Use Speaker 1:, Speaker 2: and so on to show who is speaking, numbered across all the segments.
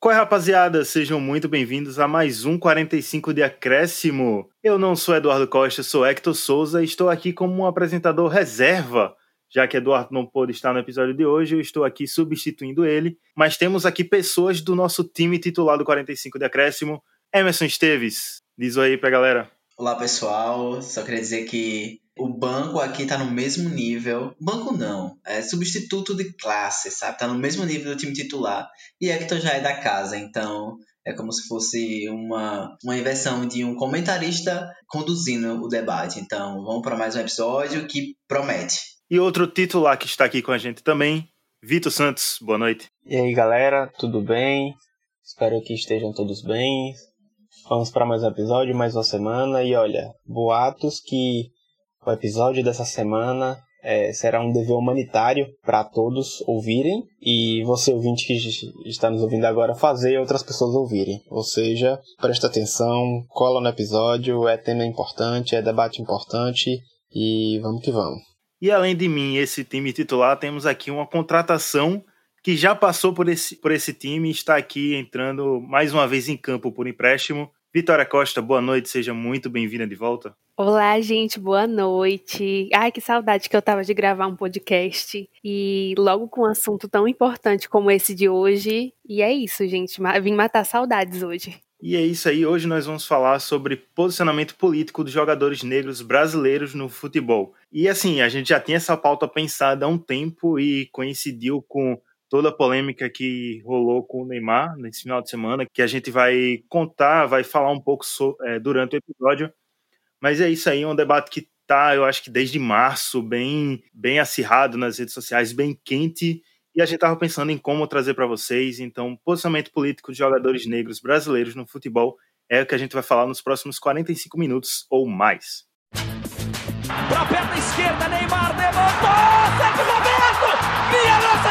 Speaker 1: Qual é, rapaziada? Sejam muito bem-vindos a mais um 45 de Acréscimo. Eu não sou Eduardo Costa, sou Hector Souza e estou aqui como um apresentador reserva. Já que Eduardo não pôde estar no episódio de hoje, eu estou aqui substituindo ele. Mas temos aqui pessoas do nosso time titular do 45 de Acréscimo. Emerson Esteves, diz aí pra galera.
Speaker 2: Olá, pessoal. Só queria dizer que o banco aqui tá no mesmo nível. Banco não, é substituto de classe, sabe? Tá no mesmo nível do time titular. E Hector já é da casa, então é como se fosse uma, uma inversão de um comentarista conduzindo o debate. Então vamos para mais um episódio que promete.
Speaker 1: E outro titular que está aqui com a gente também, Vitor Santos. Boa noite.
Speaker 3: E aí, galera, tudo bem? Espero que estejam todos bem. Vamos para mais um episódio, mais uma semana. E olha, boatos que o episódio dessa semana é, será um dever humanitário para todos ouvirem e você ouvinte que está nos ouvindo agora fazer outras pessoas ouvirem. Ou seja, presta atenção, cola no episódio, é tema importante, é debate importante e vamos que vamos.
Speaker 1: E além de mim, esse time titular, temos aqui uma contratação que já passou por esse, por esse time e está aqui entrando mais uma vez em campo por empréstimo. Vitória Costa, boa noite, seja muito bem-vinda de volta.
Speaker 4: Olá, gente, boa noite. Ai, que saudade que eu tava de gravar um podcast. E logo com um assunto tão importante como esse de hoje. E é isso, gente. Vim matar saudades hoje.
Speaker 1: E é isso aí. Hoje nós vamos falar sobre posicionamento político dos jogadores negros brasileiros no futebol. E assim, a gente já tinha essa pauta pensada há um tempo e coincidiu com toda a polêmica que rolou com o Neymar nesse final de semana, que a gente vai contar, vai falar um pouco so, é, durante o episódio. Mas é isso aí, é um debate que tá, eu acho que desde março, bem, bem acirrado nas redes sociais, bem quente. E a gente estava pensando em como trazer para vocês. Então, posicionamento político de jogadores negros brasileiros no futebol é o que a gente vai falar nos próximos 45 minutos ou mais.
Speaker 5: Perna esquerda, Neymar levantou!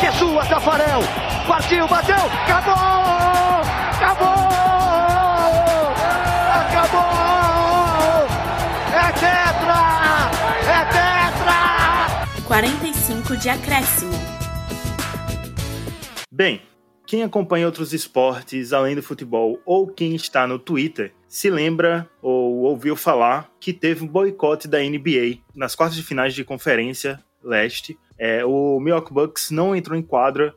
Speaker 6: Que é sua, Tafarel, partiu, bateu, acabou, acabou, acabou, é tetra, é tetra!
Speaker 7: 45 de acréscimo.
Speaker 1: Bem, quem acompanha outros esportes além do futebol ou quem está no Twitter se lembra ou ouviu falar que teve um boicote da NBA nas quartas de finais de conferência leste. É, o Milwaukee Bucks não entrou em quadra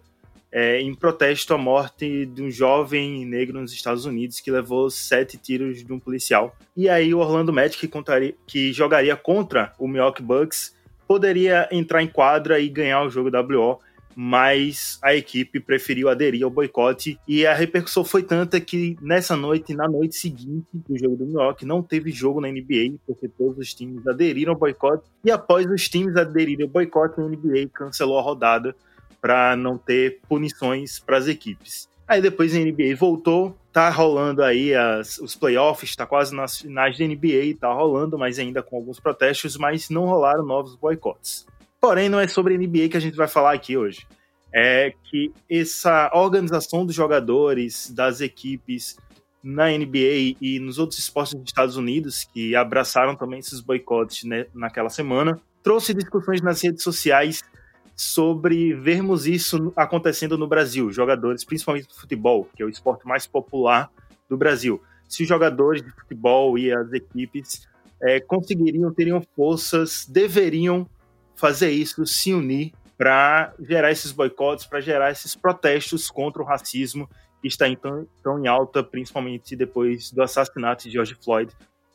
Speaker 1: é, em protesto à morte de um jovem negro nos Estados Unidos que levou sete tiros de um policial. E aí o Orlando Magic, que, contaria, que jogaria contra o Milwaukee Bucks, poderia entrar em quadra e ganhar o jogo WO, mas a equipe preferiu aderir ao boicote e a repercussão foi tanta que nessa noite, na noite seguinte do jogo do Milwaukee, não teve jogo na NBA, porque todos os times aderiram ao boicote e após os times aderirem ao boicote, a NBA cancelou a rodada para não ter punições para as equipes. Aí depois a NBA voltou, tá rolando aí as, os playoffs, tá quase nas finais da NBA, tá rolando, mas ainda com alguns protestos, mas não rolaram novos boicotes. Porém, não é sobre NBA que a gente vai falar aqui hoje. É que essa organização dos jogadores, das equipes na NBA e nos outros esportes dos Estados Unidos, que abraçaram também esses boicotes né, naquela semana, trouxe discussões nas redes sociais sobre vermos isso acontecendo no Brasil, jogadores, principalmente do futebol, que é o esporte mais popular do Brasil. Se os jogadores de futebol e as equipes é, conseguiriam, teriam forças, deveriam fazer isso, se unir para gerar esses boicotes, para gerar esses protestos contra o racismo que está tão, tão em alta, principalmente depois do assassinato de George Floyd.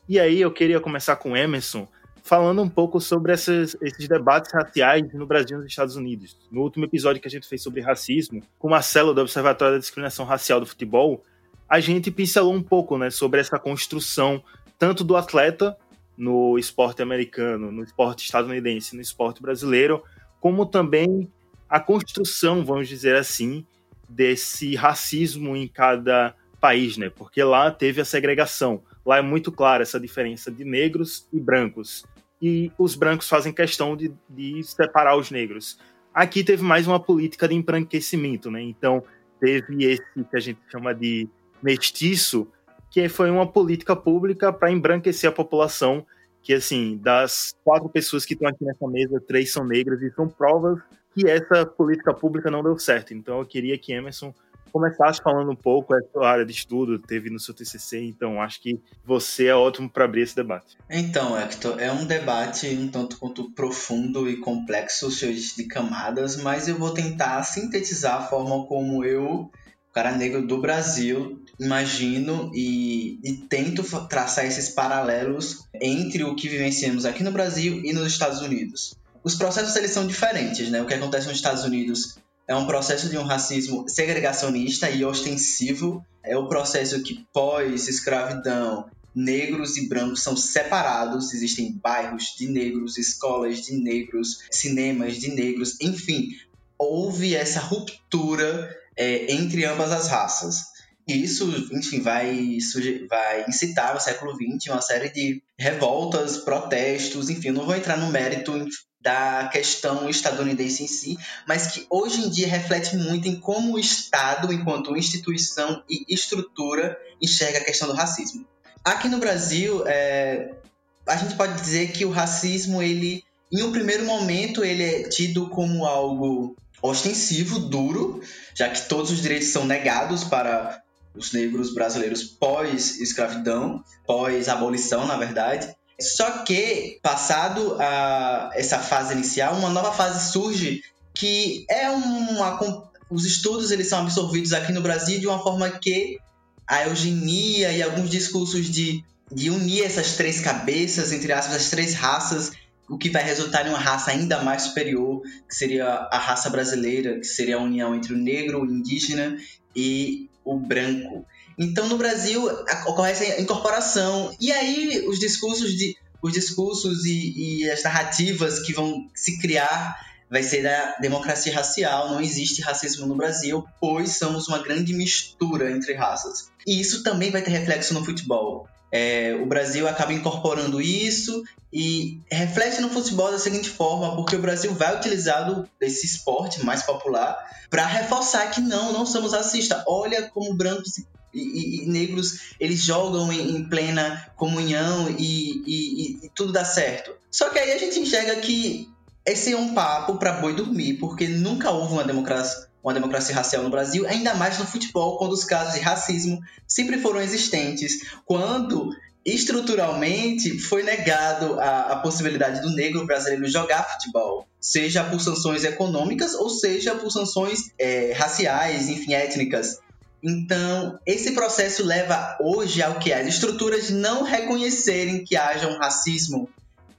Speaker 1: E aí eu queria começar com Emerson, falando um pouco sobre esses, esses debates raciais no Brasil e nos Estados Unidos. No último episódio que a gente fez sobre racismo, com Marcelo do Observatório da Discriminação Racial do Futebol, a gente pincelou um pouco né, sobre essa construção tanto do atleta no esporte americano, no esporte estadunidense, no esporte brasileiro, como também a construção, vamos dizer assim, desse racismo em cada país, né? Porque lá teve a segregação. Lá é muito clara essa diferença de negros e brancos. E os brancos fazem questão de, de separar os negros. Aqui teve mais uma política de embranquecimento, né? Então, teve esse que a gente chama de mestiço, que foi uma política pública para embranquecer a população, que assim, das quatro pessoas que estão aqui nessa mesa, três são negras e são provas que essa política pública não deu certo. Então eu queria que Emerson começasse falando um pouco, é sua área de estudo, teve no seu TCC, então acho que você é ótimo para abrir esse debate.
Speaker 2: Então, Hector, é um debate um tanto quanto profundo e complexo, cheio de camadas, mas eu vou tentar sintetizar a forma como eu, cara negro do Brasil, imagino e, e tento traçar esses paralelos entre o que vivenciamos aqui no Brasil e nos Estados Unidos. Os processos eles são diferentes, né? O que acontece nos Estados Unidos é um processo de um racismo segregacionista e ostensivo. É o processo que, pós-escravidão, negros e brancos são separados. Existem bairros de negros, escolas de negros, cinemas de negros, enfim. Houve essa ruptura é, entre ambas as raças. E isso, enfim, vai, vai incitar no século XX uma série de revoltas, protestos, enfim, não vou entrar no mérito da questão estadunidense em si, mas que hoje em dia reflete muito em como o Estado, enquanto instituição e estrutura, enxerga a questão do racismo. Aqui no Brasil, é, a gente pode dizer que o racismo, ele, em um primeiro momento, ele é tido como algo ostensivo, duro, já que todos os direitos são negados para os negros brasileiros pós-escravidão, pós-abolição, na verdade. Só que, passado a, essa fase inicial, uma nova fase surge que é uma. Os estudos eles são absorvidos aqui no Brasil de uma forma que a eugenia e alguns discursos de, de unir essas três cabeças, entre aspas, as três raças, o que vai resultar em uma raça ainda mais superior, que seria a raça brasileira, que seria a união entre o negro, o indígena e o branco. Então, no Brasil, ocorre essa incorporação. E aí, os discursos, de, os discursos e, e as narrativas que vão se criar vai ser da democracia racial. Não existe racismo no Brasil, pois somos uma grande mistura entre raças. E isso também vai ter reflexo no futebol. É, o Brasil acaba incorporando isso e reflete no futebol da seguinte forma, porque o Brasil vai utilizar esse esporte mais popular para reforçar que não, não somos racistas. Olha como brancos e e, e, negros eles jogam em, em plena comunhão e, e, tudo dá certo. Só que aí a gente enxerga que esse é um papo para boi dormir, porque nunca houve uma democracia, uma democracia racial no Brasil, ainda mais no futebol, quando os casos de racismo sempre foram existentes, quando estruturalmente foi negado a, a, possibilidade do negro brasileiro jogar futebol, seja por sanções econômicas ou seja por sanções é, raciais, enfim, étnicas. Então, esse processo leva hoje ao que as estruturas não reconhecerem que haja um racismo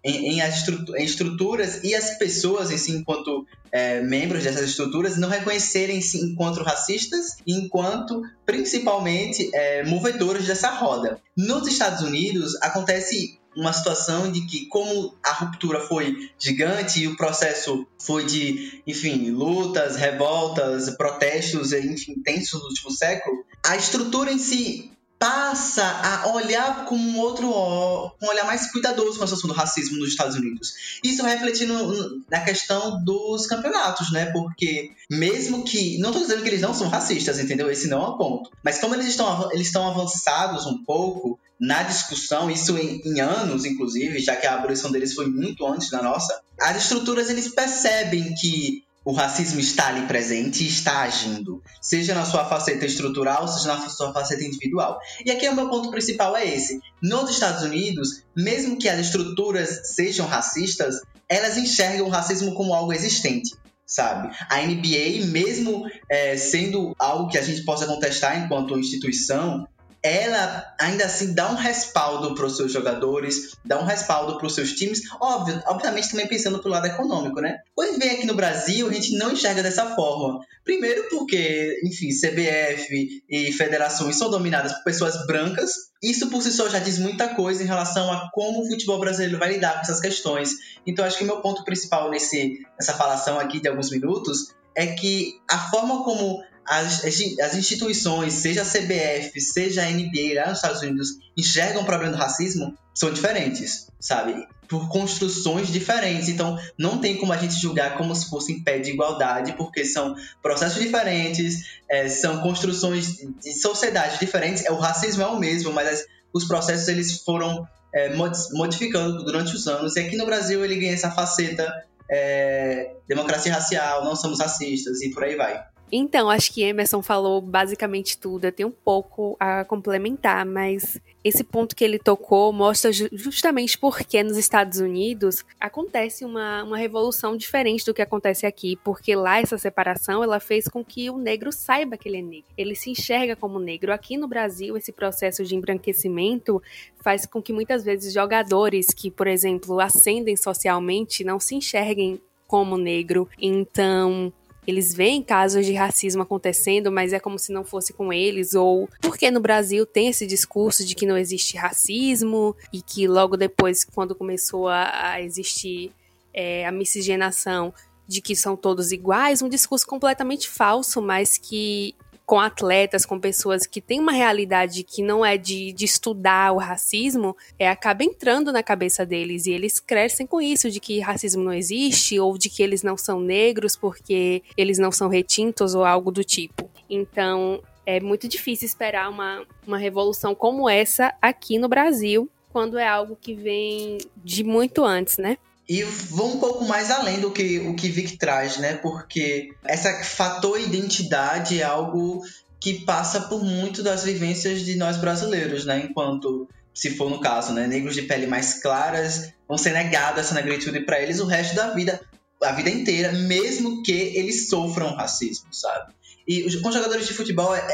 Speaker 2: em, em, em estruturas e as pessoas em si, enquanto é, membros dessas estruturas, não reconhecerem-se enquanto racistas e enquanto, principalmente, é, movedores dessa roda. Nos Estados Unidos, acontece uma situação de que, como a ruptura foi gigante e o processo foi de, enfim, lutas, revoltas, protestos, enfim, intensos no último século, a estrutura em si passa a olhar com um outro um olhar mais cuidadoso com a situação do racismo nos Estados Unidos. Isso refletindo na questão dos campeonatos, né? Porque mesmo que não estou dizendo que eles não são racistas, entendeu? Esse não é o ponto. Mas como eles estão eles estão avançados um pouco na discussão, isso em, em anos, inclusive, já que a abolição deles foi muito antes da nossa, as estruturas eles percebem que o racismo está ali presente e está agindo, seja na sua faceta estrutural, seja na sua faceta individual. E aqui o meu ponto principal é esse. Nos Estados Unidos, mesmo que as estruturas sejam racistas, elas enxergam o racismo como algo existente sabe? A NBA, mesmo é, sendo algo que a gente possa contestar enquanto instituição, ela ainda assim dá um respaldo para os seus jogadores, dá um respaldo para os seus times, óbvio, obviamente também pensando pelo lado econômico, né? Pois vem aqui no Brasil, a gente não enxerga dessa forma. Primeiro porque, enfim, CBF e federações são dominadas por pessoas brancas. Isso por si só já diz muita coisa em relação a como o futebol brasileiro vai lidar com essas questões. Então acho que o meu ponto principal nesse, nessa falação aqui de alguns minutos é que a forma como as, as instituições, seja a CBF, seja a NBA lá nos Estados Unidos, enxergam o problema do racismo, são diferentes, sabe? Por construções diferentes. Então, não tem como a gente julgar como se fosse em pé de igualdade, porque são processos diferentes, é, são construções de sociedades diferentes. É, o racismo é o mesmo, mas as, os processos eles foram é, modificando durante os anos. E aqui no Brasil ele ganha essa faceta é, democracia racial, não somos racistas e por aí vai.
Speaker 4: Então, acho que Emerson falou basicamente tudo. Eu tenho um pouco a complementar, mas esse ponto que ele tocou mostra justamente porque nos Estados Unidos acontece uma, uma revolução diferente do que acontece aqui, porque lá essa separação ela fez com que o negro saiba que ele é negro. Ele se enxerga como negro. Aqui no Brasil, esse processo de embranquecimento faz com que muitas vezes jogadores que, por exemplo, ascendem socialmente não se enxerguem como negro. Então, eles veem casos de racismo acontecendo, mas é como se não fosse com eles, ou porque no Brasil tem esse discurso de que não existe racismo e que logo depois, quando começou a, a existir é, a miscigenação, de que são todos iguais, um discurso completamente falso, mas que com atletas, com pessoas que têm uma realidade que não é de, de estudar o racismo, é, acaba entrando na cabeça deles e eles crescem com isso, de que racismo não existe ou de que eles não são negros porque eles não são retintos ou algo do tipo. Então, é muito difícil esperar uma, uma revolução como essa aqui no Brasil, quando é algo que vem de muito antes, né?
Speaker 2: E vou um pouco mais além do que o que Vic traz, né? Porque essa fator identidade é algo que passa por muito das vivências de nós brasileiros, né? Enquanto, se for no caso, né, negros de pele mais claras vão ser negada essa negritude para eles o resto da vida, a vida inteira, mesmo que eles sofram racismo, sabe? E com jogadores de futebol é,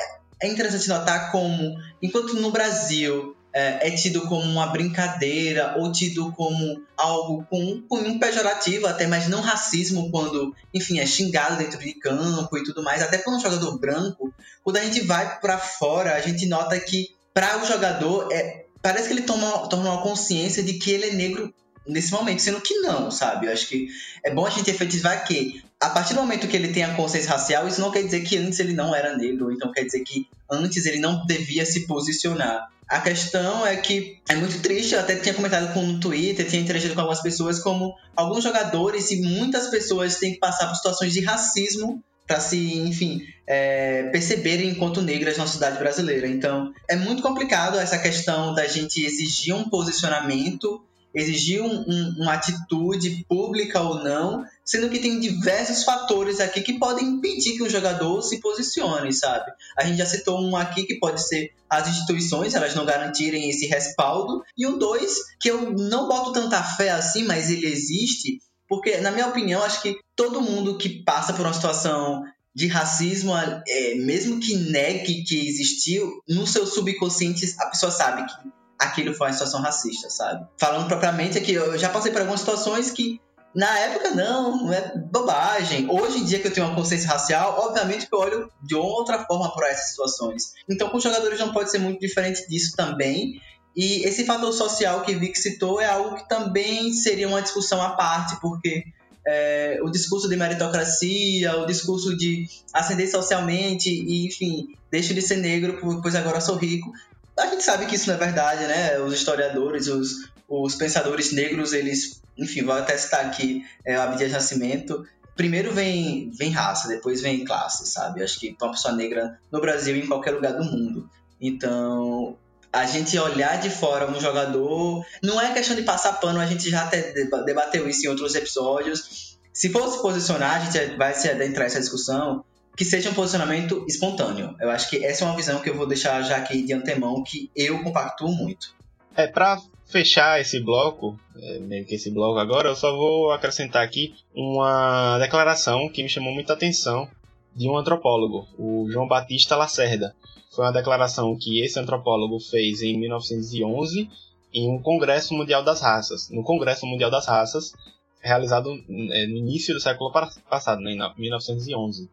Speaker 2: é interessante notar como, enquanto no Brasil é, é, tido como uma brincadeira ou tido como algo com um pejorativo até, mas não racismo quando, enfim, é xingado dentro de campo e tudo mais. Até quando um jogador branco, quando a gente vai para fora, a gente nota que para o jogador é, parece que ele toma, toma uma consciência de que ele é negro nesse momento, sendo que não, sabe? Eu acho que é bom a gente efetivar que, a partir do momento que ele tem a consciência racial, isso não quer dizer que antes ele não era negro, então quer dizer que antes ele não devia se posicionar. A questão é que é muito triste, eu até tinha comentado com no Twitter, tinha interagido com algumas pessoas, como alguns jogadores e muitas pessoas têm que passar por situações de racismo para se, enfim, é, perceberem enquanto negras na sociedade brasileira. Então, é muito complicado essa questão da gente exigir um posicionamento exigir um, um, uma atitude pública ou não, sendo que tem diversos fatores aqui que podem impedir que o jogador se posicione, sabe? A gente já citou um aqui que pode ser as instituições, elas não garantirem esse respaldo, e um dois, que eu não boto tanta fé assim, mas ele existe, porque, na minha opinião, acho que todo mundo que passa por uma situação de racismo, é, mesmo que negue que existiu, no seu subconsciente a pessoa sabe que aquilo foi uma situação racista, sabe? Falando propriamente aqui, eu já passei por algumas situações que na época não, não é bobagem. Hoje em dia que eu tenho uma consciência racial, obviamente que eu olho de outra forma para essas situações. Então com os jogadores não pode ser muito diferente disso também. E esse fator social que Vic citou é algo que também seria uma discussão à parte, porque é, o discurso de meritocracia, o discurso de ascender socialmente e, enfim, deixe de ser negro, pois agora sou rico, a gente sabe que isso não é verdade, né? Os historiadores, os, os pensadores negros, eles, enfim, vou até citar aqui é, o Abdias Nascimento. Primeiro vem, vem raça, depois vem classe, sabe? Acho que uma pessoa negra no Brasil e em qualquer lugar do mundo. Então, a gente olhar de fora um jogador. Não é questão de passar pano, a gente já até debateu isso em outros episódios. Se for se posicionar, a gente vai se adentrar essa discussão que seja um posicionamento espontâneo. Eu acho que essa é uma visão que eu vou deixar já aqui de antemão, que eu compactuo muito.
Speaker 3: É, para fechar esse bloco, é, meio que esse bloco agora, eu só vou acrescentar aqui uma declaração que me chamou muita atenção de um antropólogo, o João Batista Lacerda. Foi uma declaração que esse antropólogo fez em 1911 em um Congresso Mundial das Raças. No Congresso Mundial das Raças, realizado é, no início do século passado, né, em 1911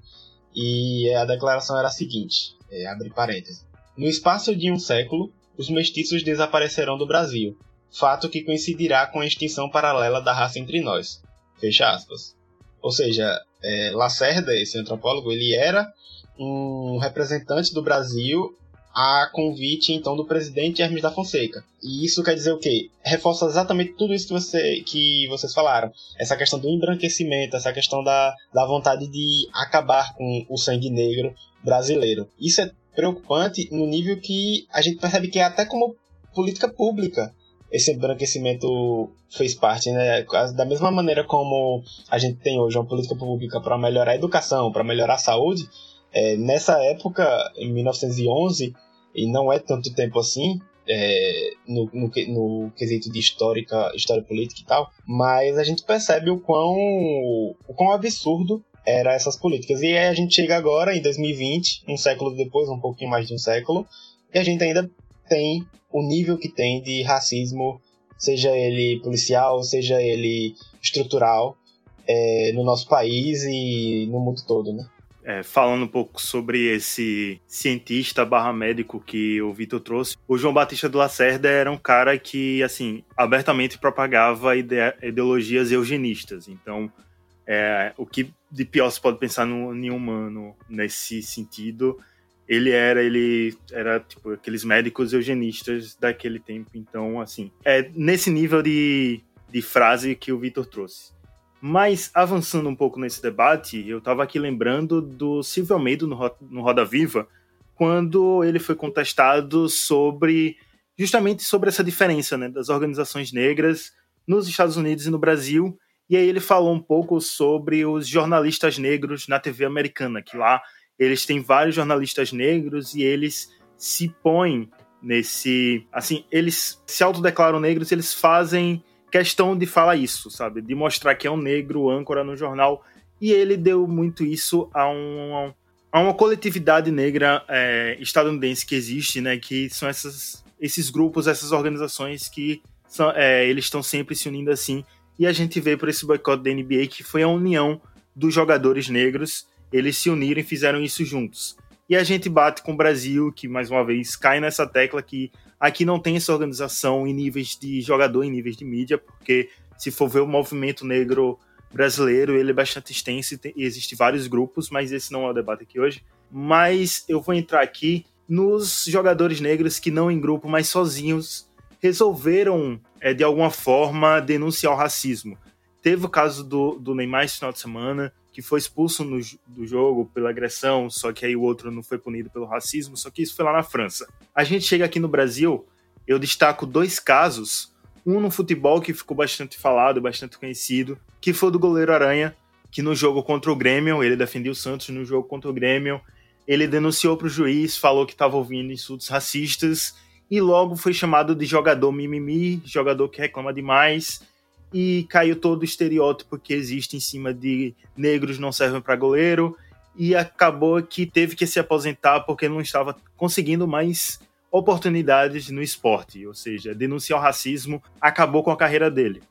Speaker 3: e a declaração era a seguinte: é, abre parênteses. No espaço de um século, os mestiços desaparecerão do Brasil, fato que coincidirá com a extinção paralela da raça entre nós. Fecha aspas. Ou seja, é, Lacerda, esse antropólogo, ele era um representante do Brasil a convite então do presidente Hermes da Fonseca. E isso quer dizer o quê? Reforça exatamente tudo isso que, você, que vocês falaram. Essa questão do embranquecimento, essa questão da, da vontade de acabar com o sangue negro brasileiro. Isso é preocupante no nível que a gente percebe que é até como política pública esse embranquecimento fez parte, né? Da mesma maneira como a gente tem hoje uma política pública para melhorar a educação, para melhorar a saúde, é, nessa época, em 1911, e não é tanto tempo assim, é, no, no, no, quesito de histórica, história política e tal, mas a gente percebe o quão, o quão absurdo eram essas políticas. E aí a gente chega agora, em 2020, um século depois, um pouquinho mais de um século, e a gente ainda tem o nível que tem de racismo, seja ele policial, seja ele estrutural, é, no nosso país e no mundo todo, né?
Speaker 1: É, falando um pouco sobre esse cientista barra médico que o Vitor trouxe, o João Batista do Lacerda era um cara que, assim, abertamente propagava ide ideologias eugenistas. Então, é, o que de pior se pode pensar no, em humano nesse sentido ele era ele era tipo aqueles médicos eugenistas daquele tempo então assim é nesse nível de, de frase que o Vitor trouxe mas avançando um pouco nesse debate eu estava aqui lembrando do Silvio Almeida no, Roda Viva quando ele foi contestado sobre justamente sobre essa diferença né, das organizações negras nos Estados Unidos e no Brasil e aí ele falou um pouco sobre os jornalistas negros na TV americana que lá eles têm vários jornalistas negros e eles se põem nesse. Assim, eles se autodeclaram negros, eles fazem questão de falar isso, sabe? De mostrar que é um negro âncora no jornal. E ele deu muito isso a, um, a uma coletividade negra é, estadunidense que existe, né? Que são essas, esses grupos, essas organizações que são, é, eles estão sempre se unindo assim. E a gente vê por esse boicote da NBA que foi a união dos jogadores negros eles se uniram e fizeram isso juntos. E a gente bate com o Brasil, que mais uma vez cai nessa tecla que aqui não tem essa organização em níveis de jogador, em níveis de mídia, porque se for ver o movimento negro brasileiro, ele é bastante extenso e existem vários grupos, mas esse não é o debate aqui hoje. Mas eu vou entrar aqui nos jogadores negros que não em grupo, mas sozinhos, resolveram, é, de alguma forma, denunciar o racismo. Teve o caso do, do Neymar esse final de semana, que foi expulso no, do jogo pela agressão, só que aí o outro não foi punido pelo racismo, só que isso foi lá na França. A gente chega aqui no Brasil, eu destaco dois casos, um no futebol que ficou bastante falado, bastante conhecido, que foi do goleiro Aranha, que no jogo contra o Grêmio, ele defendeu o Santos no jogo contra o Grêmio, ele denunciou para o juiz, falou que estava ouvindo insultos racistas e logo foi chamado de jogador mimimi, jogador que reclama demais e caiu todo o estereótipo que existe em cima de negros não servem para goleiro e acabou que teve que se aposentar porque não estava conseguindo mais oportunidades no esporte, ou seja, denunciar o racismo acabou com a carreira dele.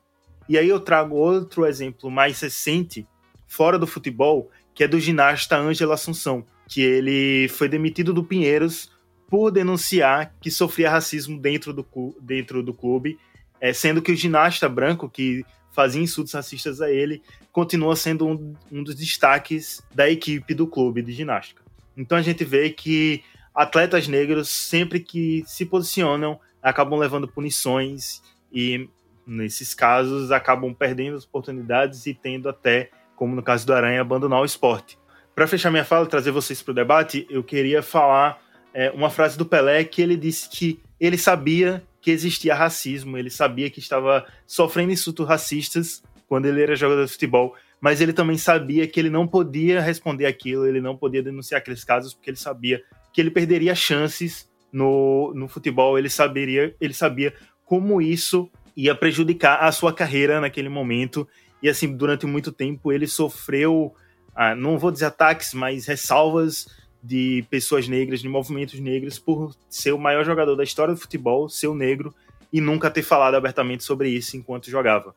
Speaker 1: E aí eu trago outro exemplo mais recente, fora do futebol, que é do ginasta Ângelo Assunção, que ele foi demitido do Pinheiros por denunciar que sofria racismo dentro do, dentro do clube é, sendo que o ginasta branco, que fazia insultos racistas a ele, continua sendo um, um dos destaques da equipe do clube de ginástica. Então a gente vê que atletas negros, sempre que se posicionam, acabam levando punições e, nesses casos, acabam perdendo as oportunidades e tendo até, como no caso do Aranha, abandonar o esporte. Para fechar minha fala e trazer vocês para o debate, eu queria falar é, uma frase do Pelé que ele disse que ele sabia que existia racismo, ele sabia que estava sofrendo insultos racistas quando ele era jogador de futebol, mas ele também sabia que ele não podia responder aquilo, ele não podia denunciar aqueles casos, porque ele sabia que ele perderia chances no, no futebol, ele saberia, ele sabia como isso ia prejudicar a sua carreira naquele momento, e assim, durante muito tempo ele sofreu, ah, não vou dizer ataques, mas ressalvas de pessoas negras, de movimentos negros, por ser o maior jogador da história do futebol, ser o negro, e nunca ter falado abertamente sobre isso enquanto jogava.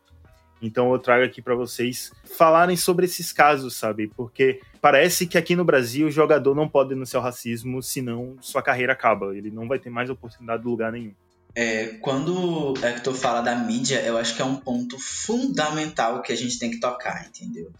Speaker 1: Então eu trago aqui para vocês falarem sobre esses casos, sabe? Porque parece que aqui no Brasil o jogador não pode denunciar o racismo, senão sua carreira acaba. Ele não vai ter mais oportunidade de lugar nenhum.
Speaker 2: É, quando Hector fala da mídia, eu acho que é um ponto fundamental que a gente tem que tocar, entendeu?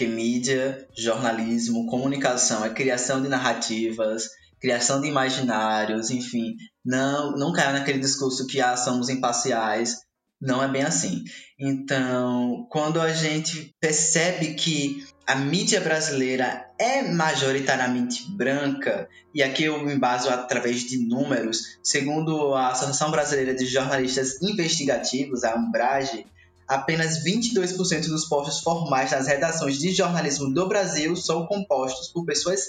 Speaker 2: Porque mídia, jornalismo, comunicação é criação de narrativas, criação de imaginários, enfim. Não, não caia naquele discurso que ah, somos imparciais. Não é bem assim. Então, quando a gente percebe que a mídia brasileira é majoritariamente branca, e aqui eu me baso através de números, segundo a Associação Brasileira de Jornalistas Investigativos, a Umbrage, apenas 22% dos postos formais nas redações de jornalismo do Brasil são compostos por pessoas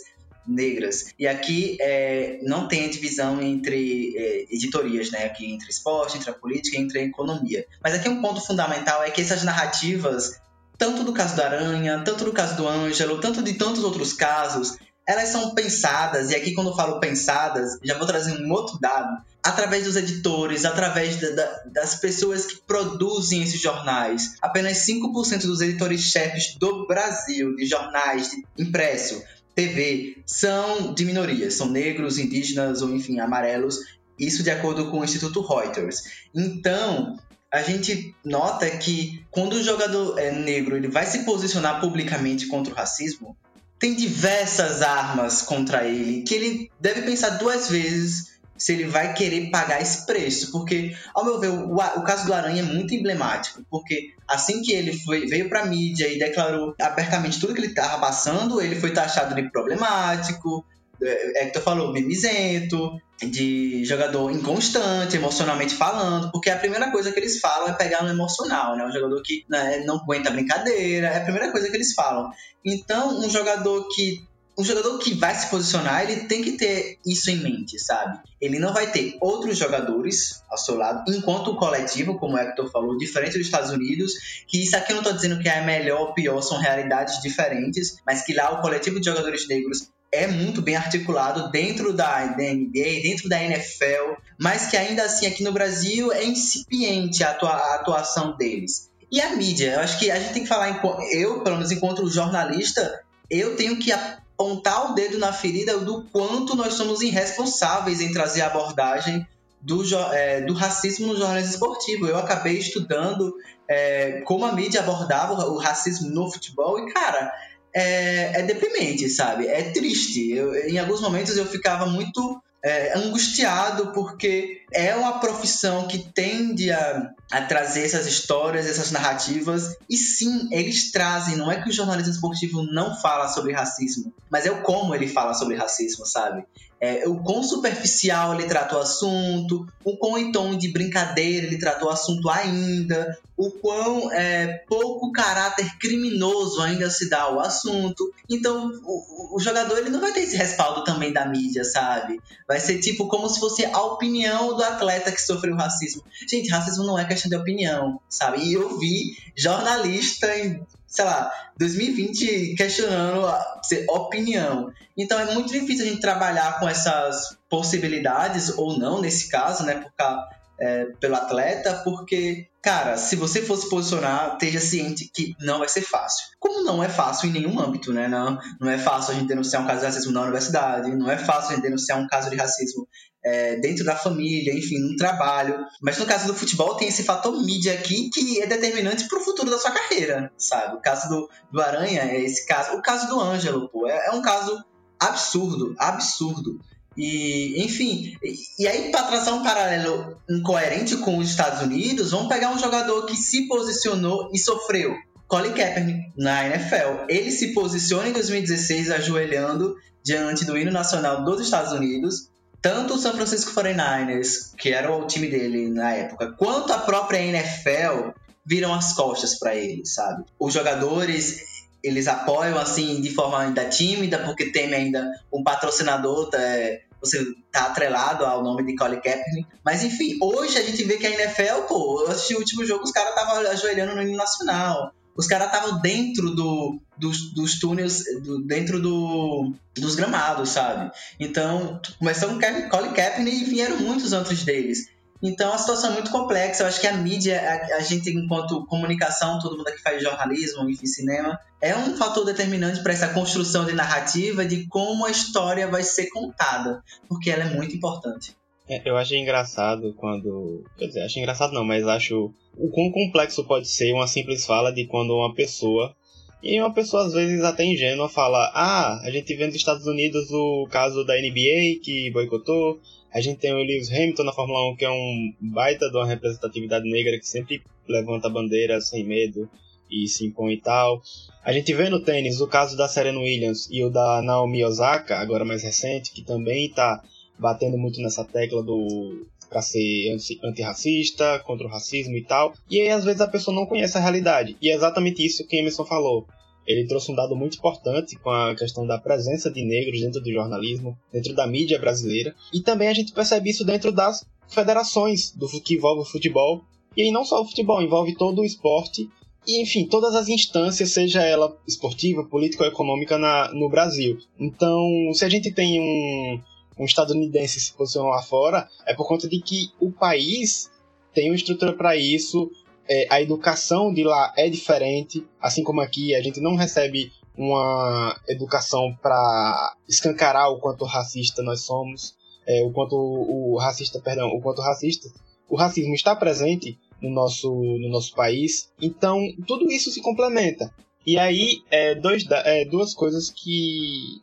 Speaker 2: negras. E aqui é, não tem divisão entre é, editorias, né? Aqui entre esporte, entre a política entre a economia. Mas aqui um ponto fundamental é que essas narrativas, tanto do caso da Aranha, tanto do caso do Ângelo, tanto de tantos outros casos, elas são pensadas, e aqui quando eu falo pensadas, já vou trazer um outro dado, através dos editores, através da, da, das pessoas que produzem esses jornais. Apenas 5% dos editores-chefes do Brasil, de jornais de impresso, TV, são de minorias, são negros, indígenas ou enfim, amarelos, isso de acordo com o Instituto Reuters. Então, a gente nota que quando o jogador é negro ele vai se posicionar publicamente contra o racismo, tem diversas armas contra ele que ele deve pensar duas vezes se ele vai querer pagar esse preço. Porque, ao meu ver, o, o caso do Aranha é muito emblemático. Porque assim que ele foi, veio pra mídia e declarou abertamente tudo que ele estava passando, ele foi taxado de problemático, é, é que tu falou, mimizento, de jogador inconstante, emocionalmente falando, porque a primeira coisa que eles falam é pegar no emocional, né? Um jogador que né, não aguenta brincadeira, é a primeira coisa que eles falam. Então, um jogador que um jogador que vai se posicionar, ele tem que ter isso em mente, sabe? Ele não vai ter outros jogadores ao seu lado, enquanto o coletivo, como o Hector falou, diferente dos Estados Unidos, que isso aqui eu não estou dizendo que é melhor ou pior, são realidades diferentes, mas que lá o coletivo de jogadores negros é muito bem articulado dentro da, da NBA, dentro da NFL, mas que ainda assim aqui no Brasil é incipiente a, atua, a atuação deles. E a mídia, eu acho que a gente tem que falar, eu, pelo menos enquanto jornalista, eu tenho que apontar o dedo na ferida do quanto nós somos irresponsáveis em trazer a abordagem do, é, do racismo no jornalismo esportivo. Eu acabei estudando é, como a mídia abordava o racismo no futebol e, cara, é, é deprimente, sabe? É triste. Eu, em alguns momentos eu ficava muito é, angustiado porque é uma profissão que tende a, a, trazer essas histórias, essas narrativas, e sim, eles trazem. Não é que o jornalismo esportivo não fala sobre racismo, mas é o como ele fala sobre racismo, sabe? É, o quão superficial ele trata o assunto, o quão em tom de brincadeira ele tratou o assunto ainda, o quão é, pouco caráter criminoso ainda se dá ao assunto. Então, o, o, jogador ele não vai ter esse respaldo também da mídia, sabe? Vai ser tipo como se fosse a opinião do atleta que sofreu racismo. Gente, racismo não é questão de opinião, sabe? E eu vi jornalista em sei lá, 2020 questionando a opinião. Então é muito difícil a gente trabalhar com essas possibilidades, ou não nesse caso, né, por causa, é, pelo atleta, porque, cara, se você fosse posicionar, esteja ciente que não vai ser fácil. Como não é fácil em nenhum âmbito, né? Não, não é fácil a gente denunciar um caso de racismo na universidade, não é fácil a gente denunciar um caso de racismo é, dentro da família, enfim, no trabalho. Mas no caso do futebol tem esse fator mídia aqui que é determinante para o futuro da sua carreira, sabe? O caso do, do Aranha é esse caso. O caso do Ângelo, pô, é, é um caso absurdo, absurdo. E, enfim, e, e aí para traçar um paralelo incoerente com os Estados Unidos, vamos pegar um jogador que se posicionou e sofreu. Colin Kaepernick na NFL. Ele se posiciona em 2016 ajoelhando diante do hino nacional dos Estados Unidos tanto o San Francisco 49ers, que era o time dele na época, quanto a própria NFL viram as costas para ele, sabe? Os jogadores eles apoiam assim de forma ainda tímida, porque tem ainda um patrocinador, tá, é, você tá atrelado ao nome de Colin Kaepernick. Mas enfim, hoje a gente vê que a NFL, pô, eu assisti o último jogo, os caras estavam ajoelhando no hino nacional os caras estavam dentro do, dos, dos túneis, do, dentro do, dos gramados, sabe? Então, começou com Colin Kaepernick e vieram muitos outros deles. Então, a situação é muito complexa. Eu acho que a mídia, a, a, gente, enquanto comunicação, todo mundo que faz jornalismo, enfim, cinema, é um fator determinante para essa construção de narrativa de como a história vai ser contada, porque ela é muito importante.
Speaker 3: É, eu achei engraçado quando. Quer dizer, acho engraçado não, mas acho o quão complexo pode ser uma simples fala de quando uma pessoa E uma pessoa, às vezes, até ingênua, fala: Ah, a gente vê nos Estados Unidos o caso da NBA que boicotou, a gente tem o Lewis Hamilton na Fórmula 1, que é um baita de uma representatividade negra que sempre levanta a bandeira sem medo e se impõe e tal. A gente vê no tênis o caso da Serena Williams e o da Naomi Osaka, agora mais recente, que também está batendo muito nessa tecla do para ser antirracista, contra o racismo e tal. E aí, às vezes, a pessoa não conhece a realidade. E é exatamente isso que Emerson falou. Ele trouxe um dado muito importante com a questão da presença de negros dentro do jornalismo, dentro da mídia brasileira. E também a gente percebe isso dentro das federações do que envolve o futebol. E aí não só o futebol, envolve todo o esporte e, enfim, todas as instâncias, seja ela esportiva, política ou econômica na, no Brasil. Então, se a gente tem um, um estadunidense se posicionou lá fora, é por conta de que o país tem uma estrutura para isso, é, a educação de lá é diferente, assim como aqui a gente não recebe uma educação para escancarar o quanto racista nós somos, é, o quanto o, racista, perdão, o quanto racista, o racismo está presente no nosso, no nosso país. Então tudo isso se complementa. E aí é, dois, é, duas coisas que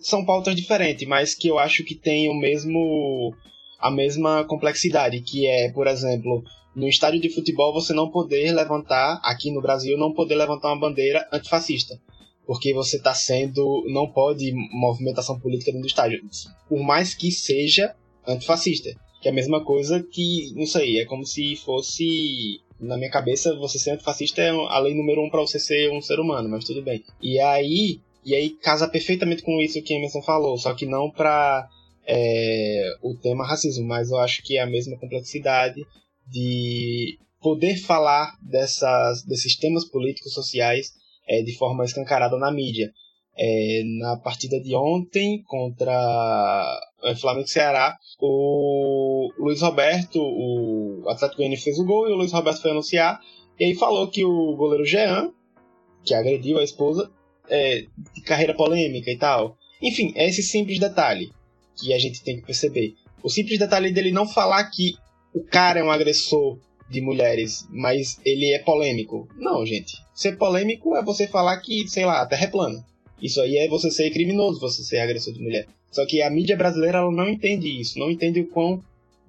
Speaker 3: são pautas diferentes, mas que eu acho que tem o mesmo a mesma complexidade, que é, por exemplo, no estádio de futebol você não poder levantar, aqui no Brasil, não poder levantar uma bandeira antifascista. Porque você está sendo. não pode movimentação política dentro do estádio. Por mais que seja antifascista. Que é a mesma coisa que, não sei, é como se fosse. Na minha cabeça, você ser antifascista é a lei número um para você ser um ser humano, mas tudo bem. E aí, e aí casa perfeitamente com isso que Emerson falou, só que não para é, o tema racismo, mas eu acho que é a mesma complexidade de poder falar dessas, desses temas políticos sociais é, de forma escancarada na mídia. É, na partida de ontem contra o Flamengo e Ceará, o Luiz Roberto, o Atlético Goianiense fez o gol e o Luiz Roberto foi anunciar e aí falou que o goleiro Jean, que agrediu a esposa, é, de carreira polêmica e tal. Enfim, é esse simples detalhe que a gente tem que perceber. O simples detalhe dele não falar que o cara é um agressor de mulheres, mas ele é polêmico. Não, gente. Ser polêmico é você falar que, sei lá, a terra é plana. Isso aí é você ser criminoso, você ser agressor de mulher. Só que a mídia brasileira ela não entende isso, não entende o quão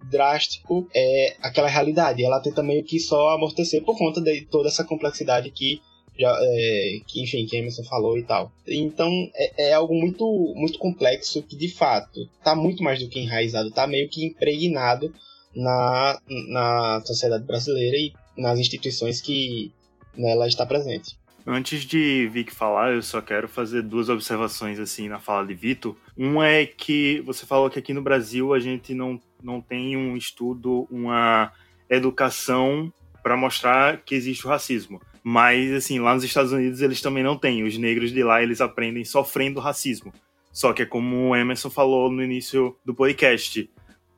Speaker 3: drástico é aquela realidade. Ela tenta meio que só amortecer por conta de toda essa complexidade que já, é, que enfim, que Emerson falou e tal. Então é, é, algo muito, muito complexo que de fato está muito mais do que enraizado, está meio que impregnado na, na sociedade brasileira e nas instituições que nela está presente.
Speaker 1: Antes de Vic falar, eu só quero fazer duas observações assim na fala de Vitor. Uma é que você falou que aqui no Brasil a gente não, não tem um estudo, uma educação para mostrar que existe o racismo. Mas, assim, lá nos Estados Unidos eles também não têm. Os negros de lá, eles aprendem sofrendo racismo. Só que é como o Emerson falou no início do podcast.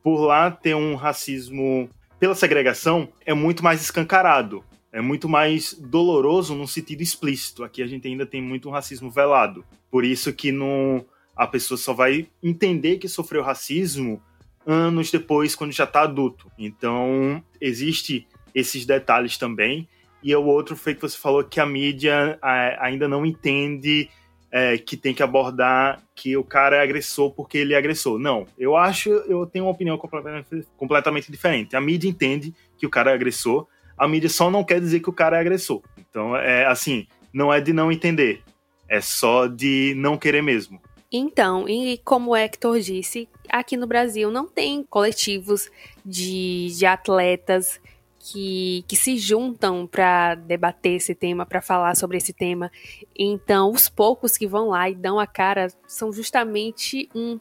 Speaker 1: Por lá ter um racismo pela segregação é muito mais escancarado. É muito mais doloroso num sentido explícito. Aqui a gente ainda tem muito um racismo velado. Por isso que no, a pessoa só vai entender que sofreu racismo anos depois, quando já está adulto. Então, existe esses detalhes também. E o outro foi que você falou que a mídia ainda não entende é, que tem que abordar que o cara é agressor porque ele é agressor. Não, eu acho, eu tenho uma opinião completamente, completamente diferente. A mídia entende que o cara é agressor, a mídia só não quer dizer que o cara é agressor. Então, é assim, não é de não entender, é só de não querer mesmo.
Speaker 4: Então, e como o Hector disse, aqui no Brasil não tem coletivos de, de atletas que, que se juntam para debater esse tema, para falar sobre esse tema. Então, os poucos que vão lá e dão a cara são justamente um.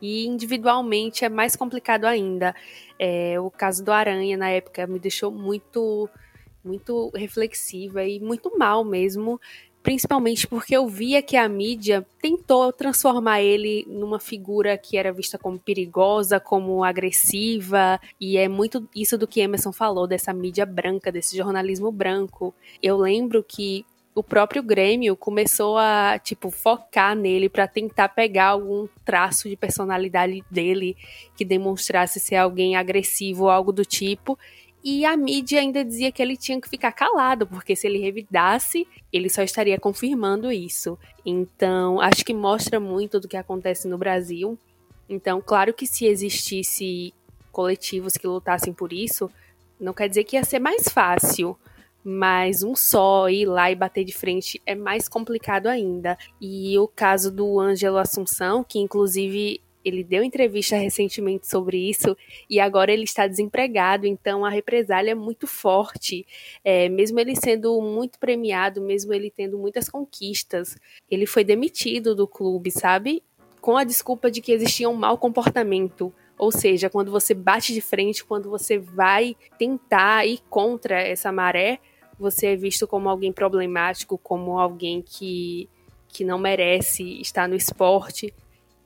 Speaker 4: E individualmente é mais complicado ainda. É, o caso do Aranha, na época, me deixou muito, muito reflexiva e muito mal mesmo principalmente porque eu via que a mídia tentou transformar ele numa figura que era vista como perigosa, como agressiva, e é muito isso do que Emerson falou, dessa mídia branca, desse jornalismo branco. Eu lembro que o próprio Grêmio começou a, tipo, focar nele para tentar pegar algum traço de personalidade dele que demonstrasse ser alguém agressivo ou algo do tipo. E a mídia ainda dizia que ele tinha que ficar calado, porque se ele revidasse, ele só estaria confirmando isso. Então, acho que mostra muito do que acontece no Brasil. Então, claro que se existisse coletivos que lutassem por isso, não quer dizer que ia ser mais fácil, mas um só ir lá e bater de frente é mais complicado ainda. E o caso do Ângelo Assunção, que inclusive ele deu entrevista recentemente sobre isso e agora ele está desempregado, então a represália é muito forte. É, mesmo ele sendo muito premiado, mesmo ele tendo muitas conquistas, ele foi demitido do clube, sabe? Com a desculpa de que existia um mau comportamento. Ou seja, quando você bate de frente, quando você vai tentar ir contra essa maré, você é visto como alguém problemático, como alguém que, que não merece estar no esporte.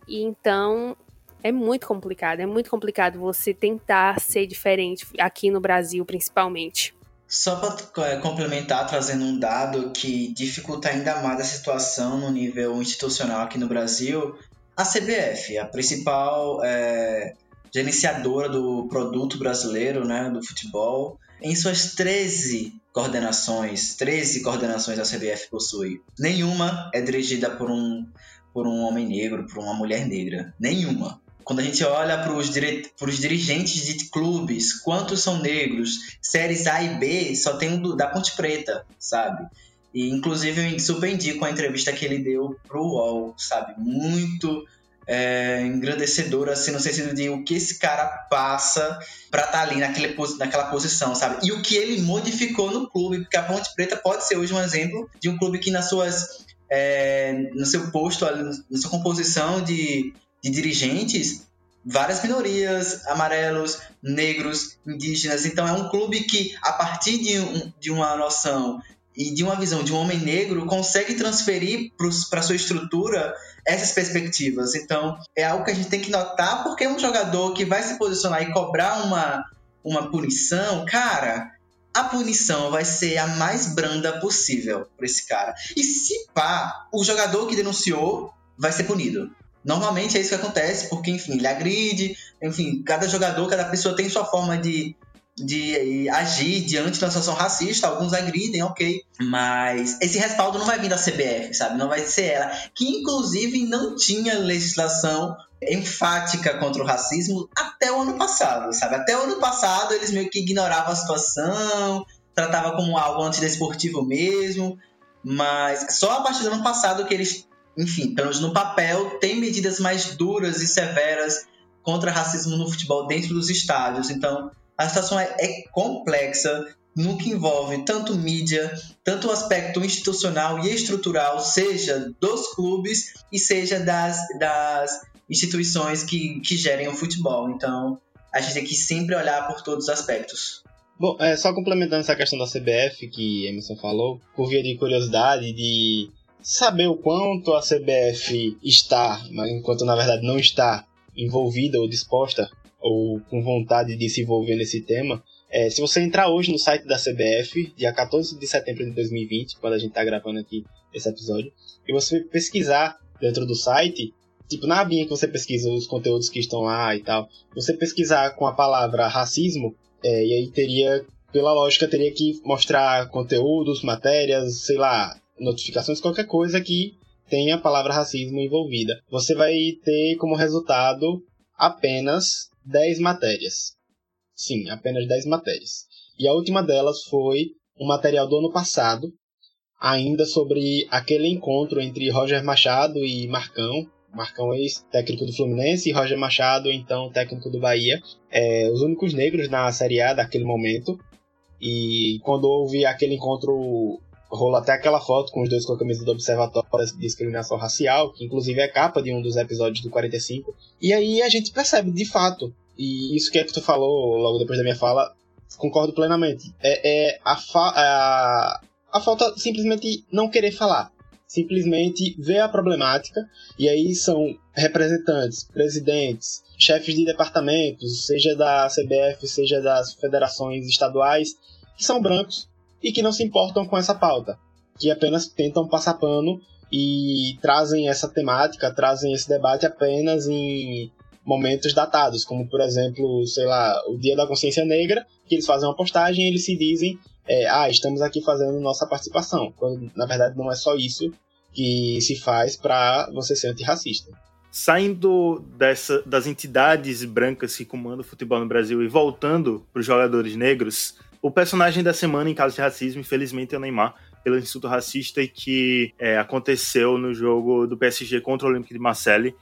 Speaker 4: E então é muito complicado, é muito complicado você tentar ser diferente aqui no Brasil, principalmente.
Speaker 2: Só para é, complementar, trazendo um dado que dificulta ainda mais a situação no nível institucional aqui no Brasil, a CBF, a principal é, gerenciadora do produto brasileiro, né, do futebol, em suas 13 coordenações, 13 coordenações a CBF possui, nenhuma é dirigida por um, por um homem negro, por uma mulher negra. Nenhuma. Quando a gente olha para os dire... dirigentes de clubes, quantos são negros? Séries A e B só tem o da Ponte Preta, sabe? E inclusive eu super indico a entrevista que ele deu pro UOL, sabe? Muito é, engrandecedora, assim, no sentido de o que esse cara passa para estar tá ali naquele, naquela posição, sabe? E o que ele modificou no clube, porque a Ponte Preta pode ser hoje um exemplo de um clube que nas suas é, no seu posto, na sua composição de, de dirigentes, várias minorias, amarelos, negros, indígenas. Então é um clube que, a partir de, um, de uma noção e de uma visão de um homem negro, consegue transferir para sua estrutura essas perspectivas. Então é algo que a gente tem que notar, porque um jogador que vai se posicionar e cobrar uma, uma punição, cara, a punição vai ser a mais branda possível para esse cara. E se pá, o jogador que denunciou vai ser punido. Normalmente é isso que acontece, porque, enfim, ele agride, enfim, cada jogador, cada pessoa tem sua forma de, de agir diante uma situação racista, alguns agridem, ok. Mas esse respaldo não vai vir da CBF, sabe? Não vai ser ela. Que inclusive não tinha legislação enfática contra o racismo até o ano passado, sabe? Até o ano passado eles meio que ignoravam a situação, tratava como algo antidesportivo mesmo, mas só a partir do ano passado que eles, enfim, pelo menos no papel, têm medidas mais duras e severas contra racismo no futebol dentro dos estádios. Então, a situação é, é complexa, no que envolve tanto mídia, tanto o aspecto institucional e estrutural, seja dos clubes e seja das, das instituições que, que gerem o futebol. Então, a gente tem que sempre olhar por todos os aspectos.
Speaker 3: Bom, é, só complementando essa questão da CBF que Emerson falou, por via de curiosidade de saber o quanto a CBF está, enquanto na verdade não está envolvida ou disposta ou com vontade de se envolver nesse tema, é, se você entrar hoje no site da CBF, dia 14 de setembro de 2020, quando a gente está gravando aqui esse episódio, e você pesquisar dentro do site, tipo na abinha que você pesquisa os conteúdos que estão lá e tal, você pesquisar com a palavra racismo, é, e aí teria, pela lógica, teria que mostrar conteúdos, matérias, sei lá, notificações, qualquer coisa que tenha a palavra racismo envolvida. Você vai ter como resultado apenas 10 matérias. Sim, apenas 10 matérias. E a última delas foi um material do ano passado, ainda sobre aquele encontro entre Roger Machado e Marcão. Marcão ex-técnico do Fluminense e Roger Machado, então técnico do Bahia. É, os únicos negros na Série A daquele momento. E quando houve aquele encontro, rolou até aquela foto com os dois com a camisa do Observatório de Discriminação Racial, que inclusive é capa de um dos episódios do 45. E aí a gente percebe, de fato, e isso que é que tu falou logo depois da minha fala, concordo plenamente. É, é a, a, a falta simplesmente não querer falar. Simplesmente ver a problemática, e aí são representantes, presidentes, chefes de departamentos, seja da CBF, seja das federações estaduais, que são brancos e que não se importam com essa pauta, que apenas tentam passar pano e trazem essa temática, trazem esse debate apenas em momentos datados, como por exemplo, sei lá, o Dia da Consciência Negra, que eles fazem uma postagem e eles se dizem, é, ah, estamos aqui fazendo nossa participação, quando na verdade não é só isso que se faz para você ser antirracista.
Speaker 1: Saindo dessa, das entidades brancas que comandam o futebol no Brasil e voltando para os jogadores negros, o personagem da semana em caso de racismo, infelizmente, é o Neymar, pelo insulto racista que é, aconteceu no jogo do PSG contra o Olympique de Marseille.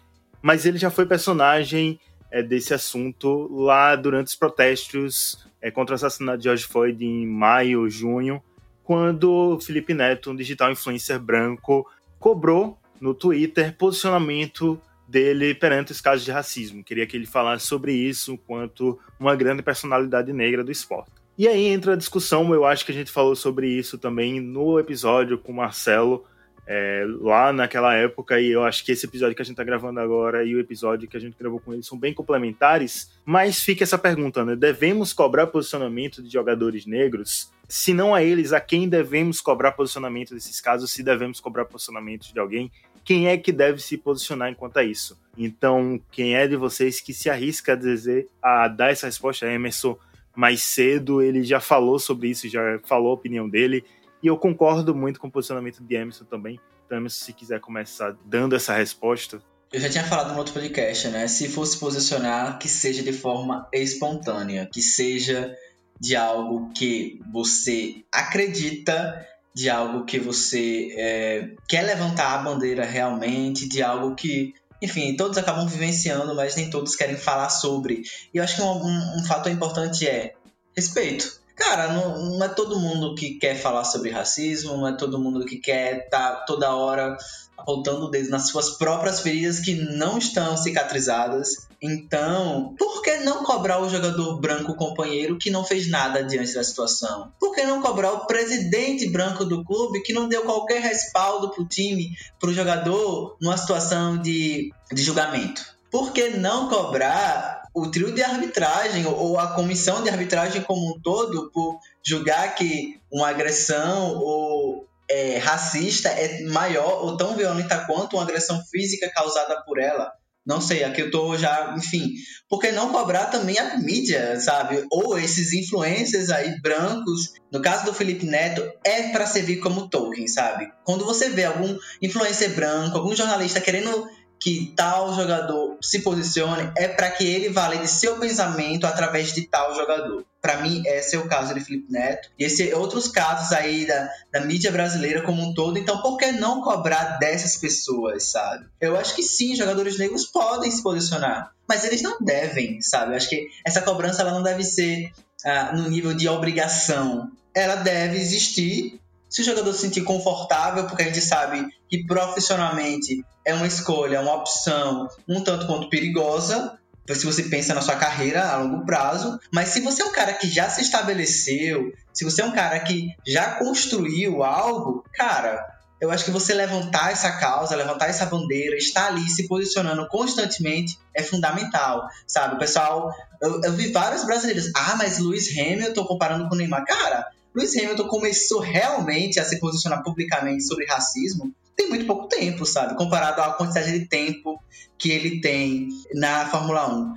Speaker 1: Mas ele já foi personagem é, desse assunto lá durante os protestos é, contra o assassinato de George Floyd em maio, junho, quando Felipe Neto, um digital influencer branco, cobrou no Twitter posicionamento dele perante os casos de racismo. Queria que ele falasse sobre isso enquanto uma grande personalidade negra do esporte. E aí entra a discussão, eu acho que a gente falou sobre isso também no episódio com o Marcelo, é, lá naquela época, e eu acho que esse episódio que a gente está gravando agora e o episódio que a gente gravou com ele são bem complementares, mas fica essa pergunta, né? Devemos cobrar posicionamento de jogadores negros? Se não a eles, a quem devemos cobrar posicionamento desses casos? Se devemos cobrar posicionamento de alguém? Quem é que deve se posicionar enquanto a isso? Então, quem é de vocês que se arrisca a, dizer, a dar essa resposta? Emerson mais cedo, ele já falou sobre isso, já falou a opinião dele, e eu concordo muito com o posicionamento de Emerson também. Então, Emerson, se quiser começar dando essa resposta.
Speaker 2: Eu já tinha falado no outro podcast, né? Se fosse posicionar, que seja de forma espontânea, que seja de algo que você acredita, de algo que você é, quer levantar a bandeira realmente, de algo que enfim, todos acabam vivenciando, mas nem todos querem falar sobre. E eu acho que um, um, um fator importante é respeito. Cara, não, não, é todo mundo que quer falar sobre racismo, não é todo mundo que quer estar tá toda hora apontando o dedo nas suas próprias feridas que não estão cicatrizadas. Então, por que não cobrar o jogador branco companheiro que não fez nada diante da situação? Por que não cobrar o presidente branco do clube que não deu qualquer respaldo para o time, para o jogador, numa situação de, de julgamento? Por que não cobrar o trio de arbitragem ou a comissão de arbitragem como um todo por julgar que uma agressão ou é, racista é maior ou tão violenta quanto uma agressão física causada por ela. Não sei, aqui eu tô já, enfim. Por que não cobrar também a mídia, sabe? Ou esses influencers aí brancos. No caso do Felipe Neto, é para servir como token, sabe? Quando você vê algum influencer branco, algum jornalista querendo que tal jogador se posicione é para que ele valide seu pensamento através de tal jogador. Para mim, esse é o caso de Felipe Neto. E esse outros casos aí da, da mídia brasileira como um todo. Então, por que não cobrar dessas pessoas, sabe? Eu acho que sim, jogadores negros podem se posicionar, mas eles não devem, sabe? Eu acho que essa cobrança ela não deve ser ah, no nível de obrigação. Ela deve existir se o jogador se sentir confortável, porque a gente sabe que profissionalmente é uma escolha, uma opção um tanto quanto perigosa, se você pensa na sua carreira a longo prazo, mas se você é um cara que já se estabeleceu, se você é um cara que já construiu algo, cara, eu acho que você levantar essa causa, levantar essa bandeira, estar ali se posicionando constantemente é fundamental, sabe? Pessoal, eu, eu vi vários brasileiros, ah, mas Luiz Hamilton comparando com o Neymar, cara, Lewis Hamilton começou realmente a se posicionar publicamente sobre racismo tem muito pouco tempo, sabe? Comparado à quantidade de tempo que ele tem na Fórmula 1.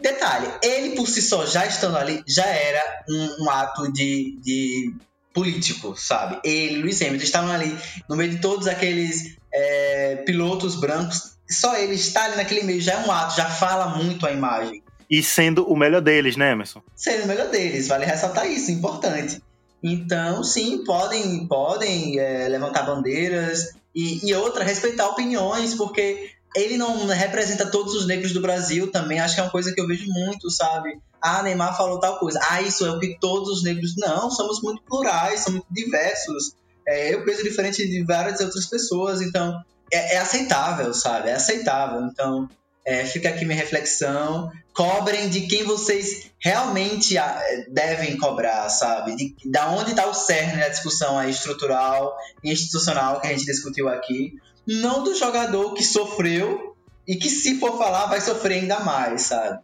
Speaker 2: Detalhe, ele por si só, já estando ali, já era um, um ato de, de político, sabe? Ele, Lewis Hamilton, estavam ali no meio de todos aqueles é, pilotos brancos. Só ele estar ali naquele meio já é um ato, já fala muito a imagem.
Speaker 1: E sendo o melhor deles, né, Emerson?
Speaker 2: Sendo o melhor deles, vale ressaltar isso, importante. Então, sim, podem, podem é, levantar bandeiras e, e outra, respeitar opiniões, porque ele não representa todos os negros do Brasil também. Acho que é uma coisa que eu vejo muito, sabe? Ah, Neymar falou tal coisa. Ah, isso é o que todos os negros. Não, somos muito plurais, somos diversos. É, eu penso diferente de várias outras pessoas, então é, é aceitável, sabe? É aceitável. Então, é, fica aqui minha reflexão. Cobrem de quem vocês realmente ah, devem cobrar, sabe? De, da onde está o cerne da discussão aí estrutural e institucional que a gente discutiu aqui. Não do jogador que sofreu e que, se for falar, vai sofrer ainda mais, sabe?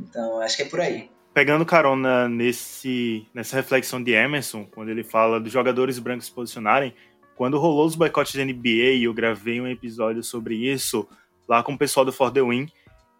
Speaker 2: Então, acho que é por aí.
Speaker 1: Pegando carona nesse, nessa reflexão de Emerson, quando ele fala dos jogadores brancos se posicionarem, quando rolou os boicotes da NBA e eu gravei um episódio sobre isso, lá com o pessoal do For The Win.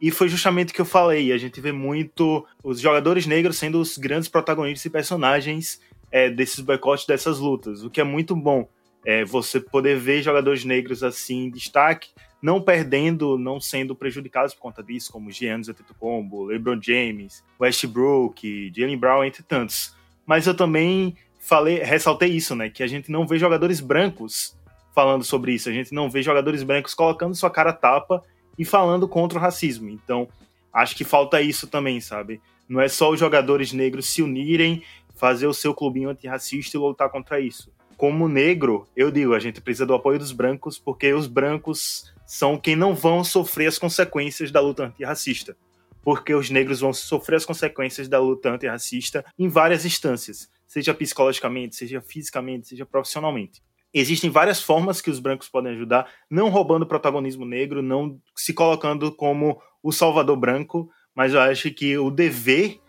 Speaker 1: E foi justamente o que eu falei. A gente vê muito os jogadores negros sendo os grandes protagonistas e personagens é, desses boicotes, dessas lutas, o que é muito bom. É, você poder ver jogadores negros assim em destaque, não perdendo, não sendo prejudicados por conta disso, como Giannis Antetokounmpo, LeBron James, Westbrook, Jalen Brown, entre tantos. Mas eu também falei, ressaltei isso, né, que a gente não vê jogadores brancos falando sobre isso, a gente não vê jogadores brancos colocando sua cara tapa e falando contra o racismo. Então, acho que falta isso também, sabe? Não é só os jogadores negros se unirem, fazer o seu clubinho antirracista e lutar contra isso. Como negro, eu digo, a gente precisa do apoio dos brancos, porque os brancos são quem não vão sofrer as consequências da luta antirracista. Porque os negros vão sofrer as consequências da luta antirracista em várias instâncias, seja psicologicamente, seja fisicamente, seja profissionalmente. Existem várias formas que os brancos podem ajudar, não roubando protagonismo negro, não se colocando como o salvador branco, mas eu acho que o dever,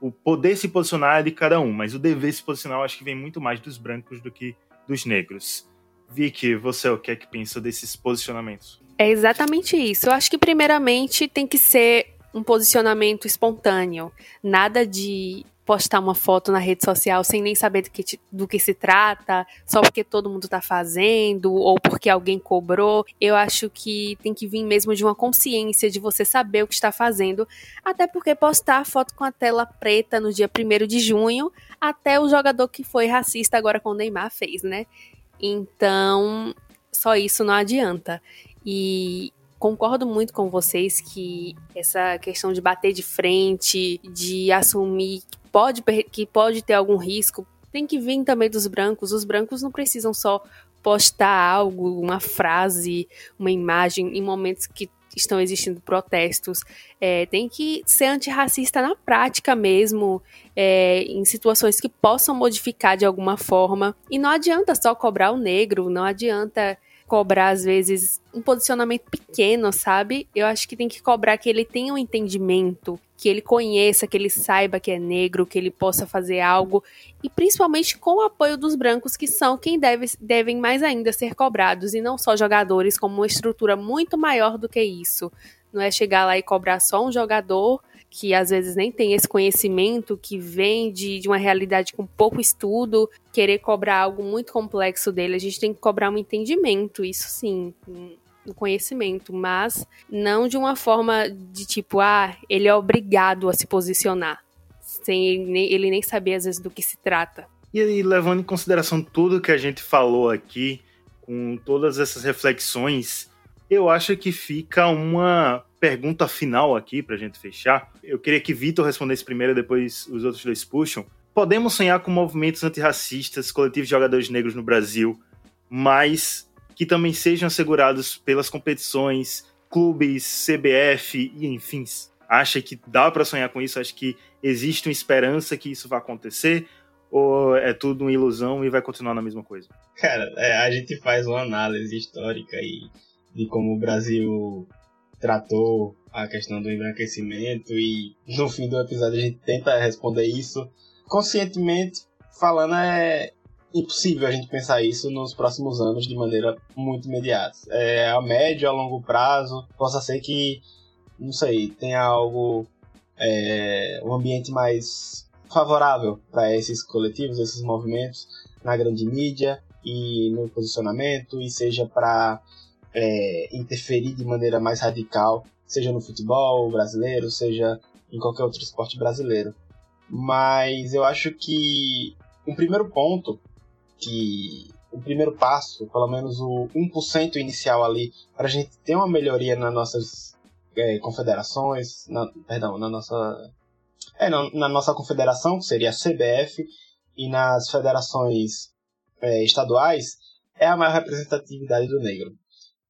Speaker 1: o poder se posicionar é de cada um, mas o dever se posicionar eu acho que vem muito mais dos brancos do que dos negros. Vicky, você o que é que pensa desses posicionamentos?
Speaker 4: É exatamente isso. Eu acho que primeiramente tem que ser um posicionamento espontâneo, nada de postar uma foto na rede social sem nem saber do que, do que se trata, só porque todo mundo está fazendo ou porque alguém cobrou. Eu acho que tem que vir mesmo de uma consciência de você saber o que está fazendo, até porque postar foto com a tela preta no dia 1 de junho, até o jogador que foi racista agora com o Neymar fez, né? Então, só isso não adianta. E concordo muito com vocês que essa questão de bater de frente, de assumir pode, que pode ter algum risco, tem que vir também dos brancos. Os brancos não precisam só postar algo, uma frase, uma imagem em momentos que estão existindo protestos. É, tem que ser antirracista na prática mesmo, é, em situações que possam modificar de alguma forma. E não adianta só cobrar o negro, não adianta cobrar, às vezes, um posicionamento pequeno, sabe? Eu acho que tem que cobrar que ele tenha um entendimento, que ele conheça, que ele saiba que é negro, que ele possa fazer algo, e principalmente com o apoio dos brancos, que são quem deve, devem mais ainda ser cobrados, e não só jogadores, como uma estrutura muito maior do que isso. Não é chegar lá e cobrar só um jogador que às vezes nem tem esse conhecimento, que vem de, de uma realidade com pouco estudo, querer cobrar algo muito complexo dele. A gente tem que cobrar um entendimento, isso sim, um conhecimento, mas não de uma forma de tipo, ah, ele é obrigado a se posicionar, sem ele nem, ele nem saber às vezes do que se trata.
Speaker 1: E aí, levando em consideração tudo que a gente falou aqui, com todas essas reflexões, eu acho que fica uma pergunta final aqui pra gente fechar. Eu queria que Vitor respondesse primeiro, depois os outros dois puxam. Podemos sonhar com movimentos antirracistas, coletivos de jogadores negros no Brasil, mas que também sejam assegurados pelas competições, clubes, CBF e enfim. Acha que dá para sonhar com isso? Acha que existe uma esperança que isso vai acontecer? Ou é tudo uma ilusão e vai continuar na mesma coisa?
Speaker 3: Cara, é, a gente faz uma análise histórica e de como o Brasil tratou a questão do embranquecimento e no fim do episódio a gente tenta responder isso. Conscientemente falando, é impossível a gente pensar isso nos próximos anos de maneira muito imediata. É, a médio, a longo prazo, possa ser que, não sei, tenha algo, é, um ambiente mais favorável para esses coletivos, esses movimentos na grande mídia e no posicionamento, e seja para é, interferir de maneira mais radical, seja no futebol brasileiro, seja em qualquer outro esporte brasileiro. Mas eu acho que um primeiro ponto, que o primeiro passo, pelo menos o 1% inicial ali, para a gente ter uma melhoria nas nossas é, confederações, na, perdão, na nossa, é, na, na, nossa confederação, que seria a CBF, e nas federações é, estaduais, é a maior representatividade do negro.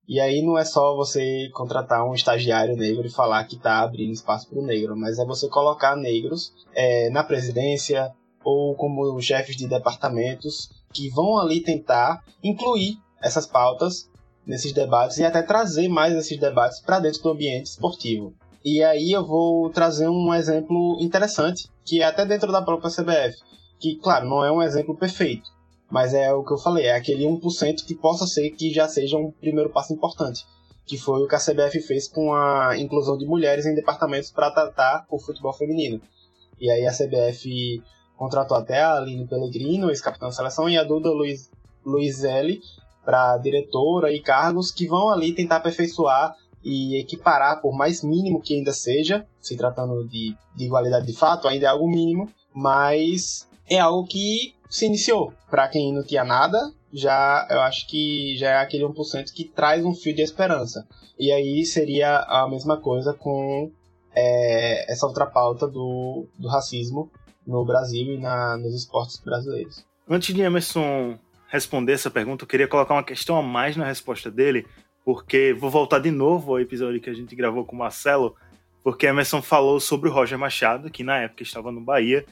Speaker 3: E aí não é só você contratar um estagiário negro e falar que está abrindo espaço para o negro, mas é você colocar negros é, na presidência ou como chefes de departamentos que vão ali tentar incluir essas pautas nesses debates e até trazer mais esses debates para dentro do ambiente esportivo. E aí eu vou trazer um exemplo interessante, que é até dentro da própria CBF, que, claro, não é um exemplo perfeito, mas é o que eu falei, é aquele 1% que possa ser que já seja um primeiro passo importante. que foi o que a CBF fez com a inclusão de mulheres em departamentos para tratar o futebol feminino. E aí a CBF contratou até a Aline Pellegrino, ex-capitã da seleção, e a Duda Luiz, Luizelli para diretora e cargos que vão ali tentar aperfeiçoar e equiparar, por mais mínimo que ainda seja, se tratando de, de igualdade de fato, ainda é algo mínimo, mas é algo que se iniciou. Para quem não tinha nada, já eu acho que já é aquele 1% que traz um fio de esperança. E aí seria a mesma coisa com é, essa outra pauta do, do racismo no Brasil e na, nos esportes brasileiros.
Speaker 1: Antes de Emerson responder essa pergunta, eu queria colocar uma questão a mais na resposta dele, porque vou voltar de novo ao episódio que a gente gravou com o Marcelo, porque Emerson falou sobre o Roger Machado, que na época estava no Bahia,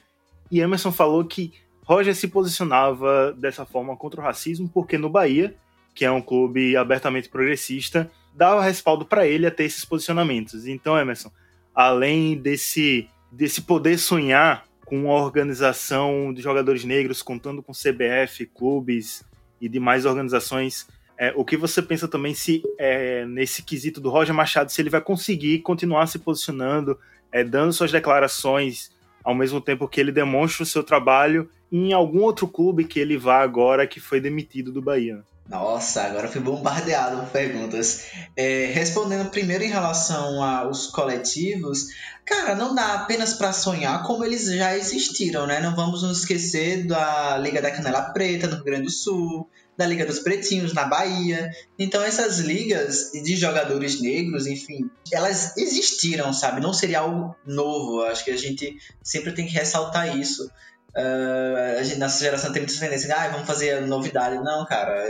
Speaker 1: e Emerson falou que Roger se posicionava dessa forma contra o racismo porque no Bahia, que é um clube abertamente progressista, dava respaldo para ele a ter esses posicionamentos. Então, Emerson, além desse, desse poder sonhar com uma organização de jogadores negros, contando com CBF, clubes e demais organizações é, o que você pensa também se é, nesse quesito do Roger Machado, se ele vai conseguir continuar se posicionando, é, dando suas declarações ao mesmo tempo que ele demonstra o seu trabalho em algum outro clube que ele vá agora que foi demitido do Bahia?
Speaker 2: Nossa, agora fui bombardeado com perguntas. É, respondendo primeiro em relação aos coletivos, cara, não dá apenas para sonhar como eles já existiram, né? Não vamos nos esquecer da Liga da Canela Preta no Rio Grande do Sul, da Liga dos Pretinhos na Bahia. Então essas ligas de jogadores negros, enfim, elas existiram, sabe? Não seria algo novo. Acho que a gente sempre tem que ressaltar isso. Uh, a gente, nossa geração tem muita tendência ah, vamos fazer novidade. Não, cara,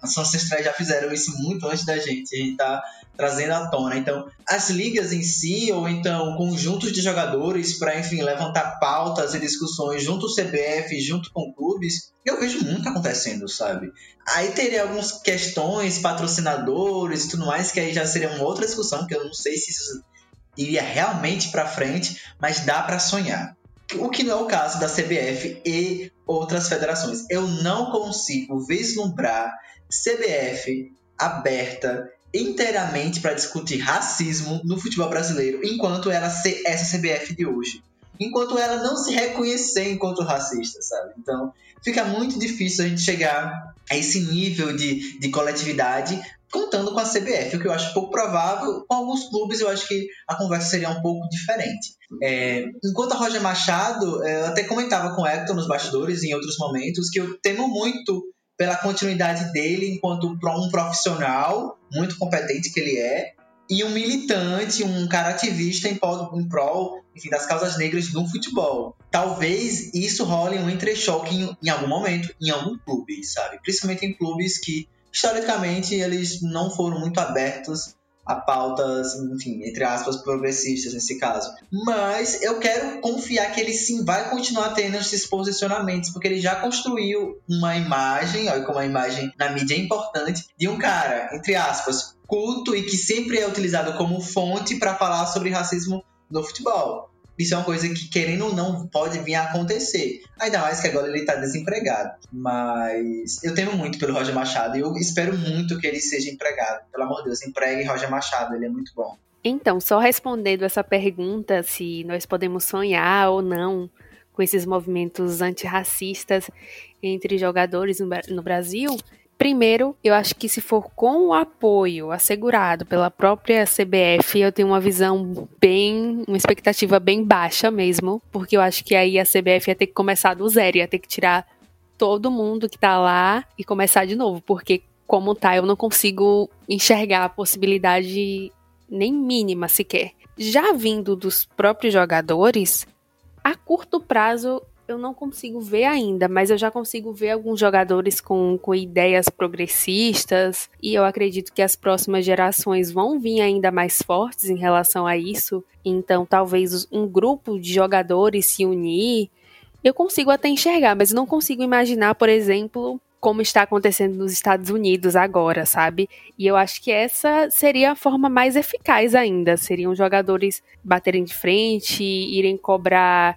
Speaker 2: nossos ancestrais já fizeram isso muito antes da gente. A gente tá trazendo à tona. Então, as ligas em si, ou então conjuntos de jogadores para, enfim, levantar pautas e discussões junto ao CBF, junto com clubes, eu vejo muito acontecendo, sabe? Aí teria algumas questões, patrocinadores e tudo mais, que aí já seria uma outra discussão, que eu não sei se isso iria realmente para frente, mas dá para sonhar. O que não é o caso da CBF e outras federações. Eu não consigo vislumbrar CBF aberta inteiramente para discutir racismo no futebol brasileiro, enquanto ela ser essa CBF de hoje. Enquanto ela não se reconhecer enquanto racista, sabe? Então, fica muito difícil a gente chegar a esse nível de, de coletividade contando com a CBF, o que eu acho pouco provável. Com alguns clubes, eu acho que a conversa seria um pouco diferente. É, enquanto a Roger Machado, é, eu até comentava com o Hector nos bastidores em outros momentos que eu temo muito pela continuidade dele enquanto um profissional muito competente que ele é e um militante, um cara ativista em prol, em prol enfim, das causas negras no futebol. Talvez isso role um entrechoque em, em algum momento em algum clube, sabe? Principalmente em clubes que historicamente eles não foram muito abertos a pautas, enfim, entre aspas, progressistas nesse caso. Mas eu quero confiar que ele sim vai continuar tendo esses posicionamentos, porque ele já construiu uma imagem, olha como a imagem na mídia é importante, de um cara, entre aspas, culto e que sempre é utilizado como fonte para falar sobre racismo no futebol. Isso é uma coisa que, querendo ou não, pode vir a acontecer. Ainda mais que agora ele está desempregado. Mas eu temo muito pelo Roger Machado e eu espero muito que ele seja empregado. Pelo amor de Deus, empregue Roger Machado, ele é muito bom.
Speaker 4: Então, só respondendo essa pergunta, se nós podemos sonhar ou não com esses movimentos antirracistas entre jogadores no Brasil, Primeiro, eu acho que se for com o apoio assegurado pela própria CBF, eu tenho uma visão bem, uma expectativa bem baixa mesmo, porque eu acho que aí a CBF ia ter que começar do zero, ia ter que tirar todo mundo que tá lá e começar de novo, porque como tá, eu não consigo enxergar a possibilidade nem mínima sequer. Já vindo dos próprios jogadores, a curto prazo eu não consigo ver ainda, mas eu já consigo ver alguns jogadores com, com ideias progressistas e eu acredito que as próximas gerações vão vir ainda mais fortes em relação a isso. Então, talvez um grupo de jogadores se unir. Eu consigo até enxergar, mas não consigo imaginar, por exemplo, como está acontecendo nos Estados Unidos agora, sabe? E eu acho que essa seria a forma mais eficaz ainda. Seriam jogadores baterem de frente, irem cobrar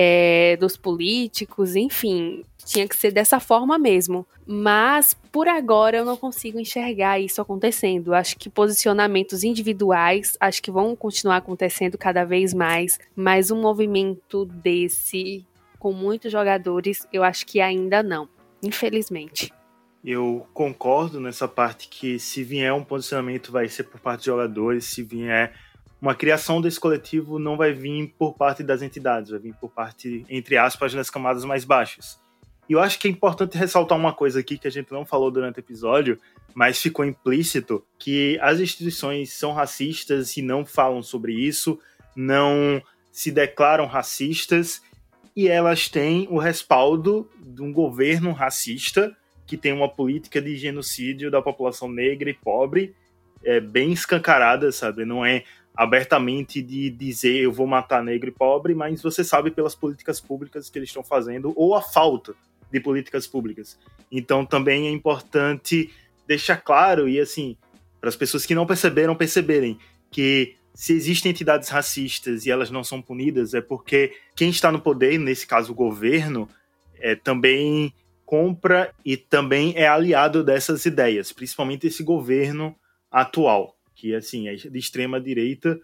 Speaker 4: é, dos políticos, enfim, tinha que ser dessa forma mesmo. Mas por agora eu não consigo enxergar isso acontecendo. Acho que posicionamentos individuais acho que vão continuar acontecendo cada vez mais, mas um movimento desse com muitos jogadores, eu acho que ainda não, infelizmente.
Speaker 1: Eu concordo nessa parte que se vier um posicionamento vai ser por parte de jogadores, se vier uma criação desse coletivo não vai vir por parte das entidades, vai vir por parte, entre aspas, das camadas mais baixas. E eu acho que é importante ressaltar uma coisa aqui que a gente não falou durante o episódio, mas ficou implícito, que as instituições são racistas e não falam sobre isso, não se declaram racistas, e elas têm o respaldo de um governo racista que tem uma política de genocídio da população negra e pobre é, bem escancarada, sabe? Não é abertamente de dizer eu vou matar negro e pobre, mas você sabe pelas políticas públicas que eles estão fazendo ou a falta de políticas públicas. Então também é importante deixar claro e assim para as pessoas que não perceberam perceberem que se existem entidades racistas e elas não são punidas é porque quem está no poder, nesse caso o governo, é, também compra e também é aliado dessas ideias, principalmente esse governo atual que assim é de extrema direita.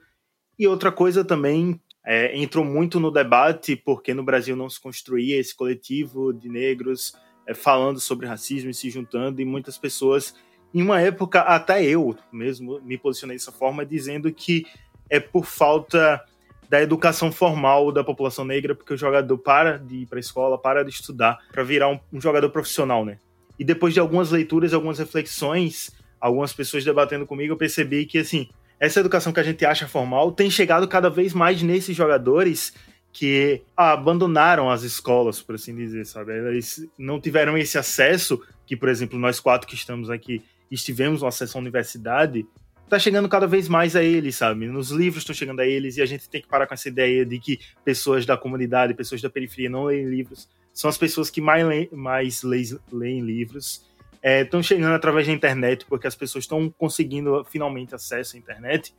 Speaker 1: E outra coisa também é, entrou muito no debate porque no Brasil não se construía esse coletivo de negros é, falando sobre racismo e se juntando e muitas pessoas em uma época até eu mesmo me posicionei dessa forma dizendo que é por falta da educação formal da população negra porque o jogador para de ir para a escola para de estudar para virar um, um jogador profissional né e depois de algumas leituras algumas reflexões algumas pessoas debatendo comigo, eu percebi que, assim, essa educação que a gente acha formal tem chegado cada vez mais nesses jogadores que abandonaram as escolas, por assim dizer, sabe? Eles não tiveram esse acesso que, por exemplo, nós quatro que estamos aqui estivemos no acesso à universidade, tá chegando cada vez mais a eles, sabe? Nos livros estão chegando a eles e a gente tem que parar com essa ideia de que pessoas da comunidade, pessoas da periferia não leem livros. São as pessoas que mais leem, mais leem livros estão é, chegando através da internet, porque as pessoas estão conseguindo finalmente acesso à internet.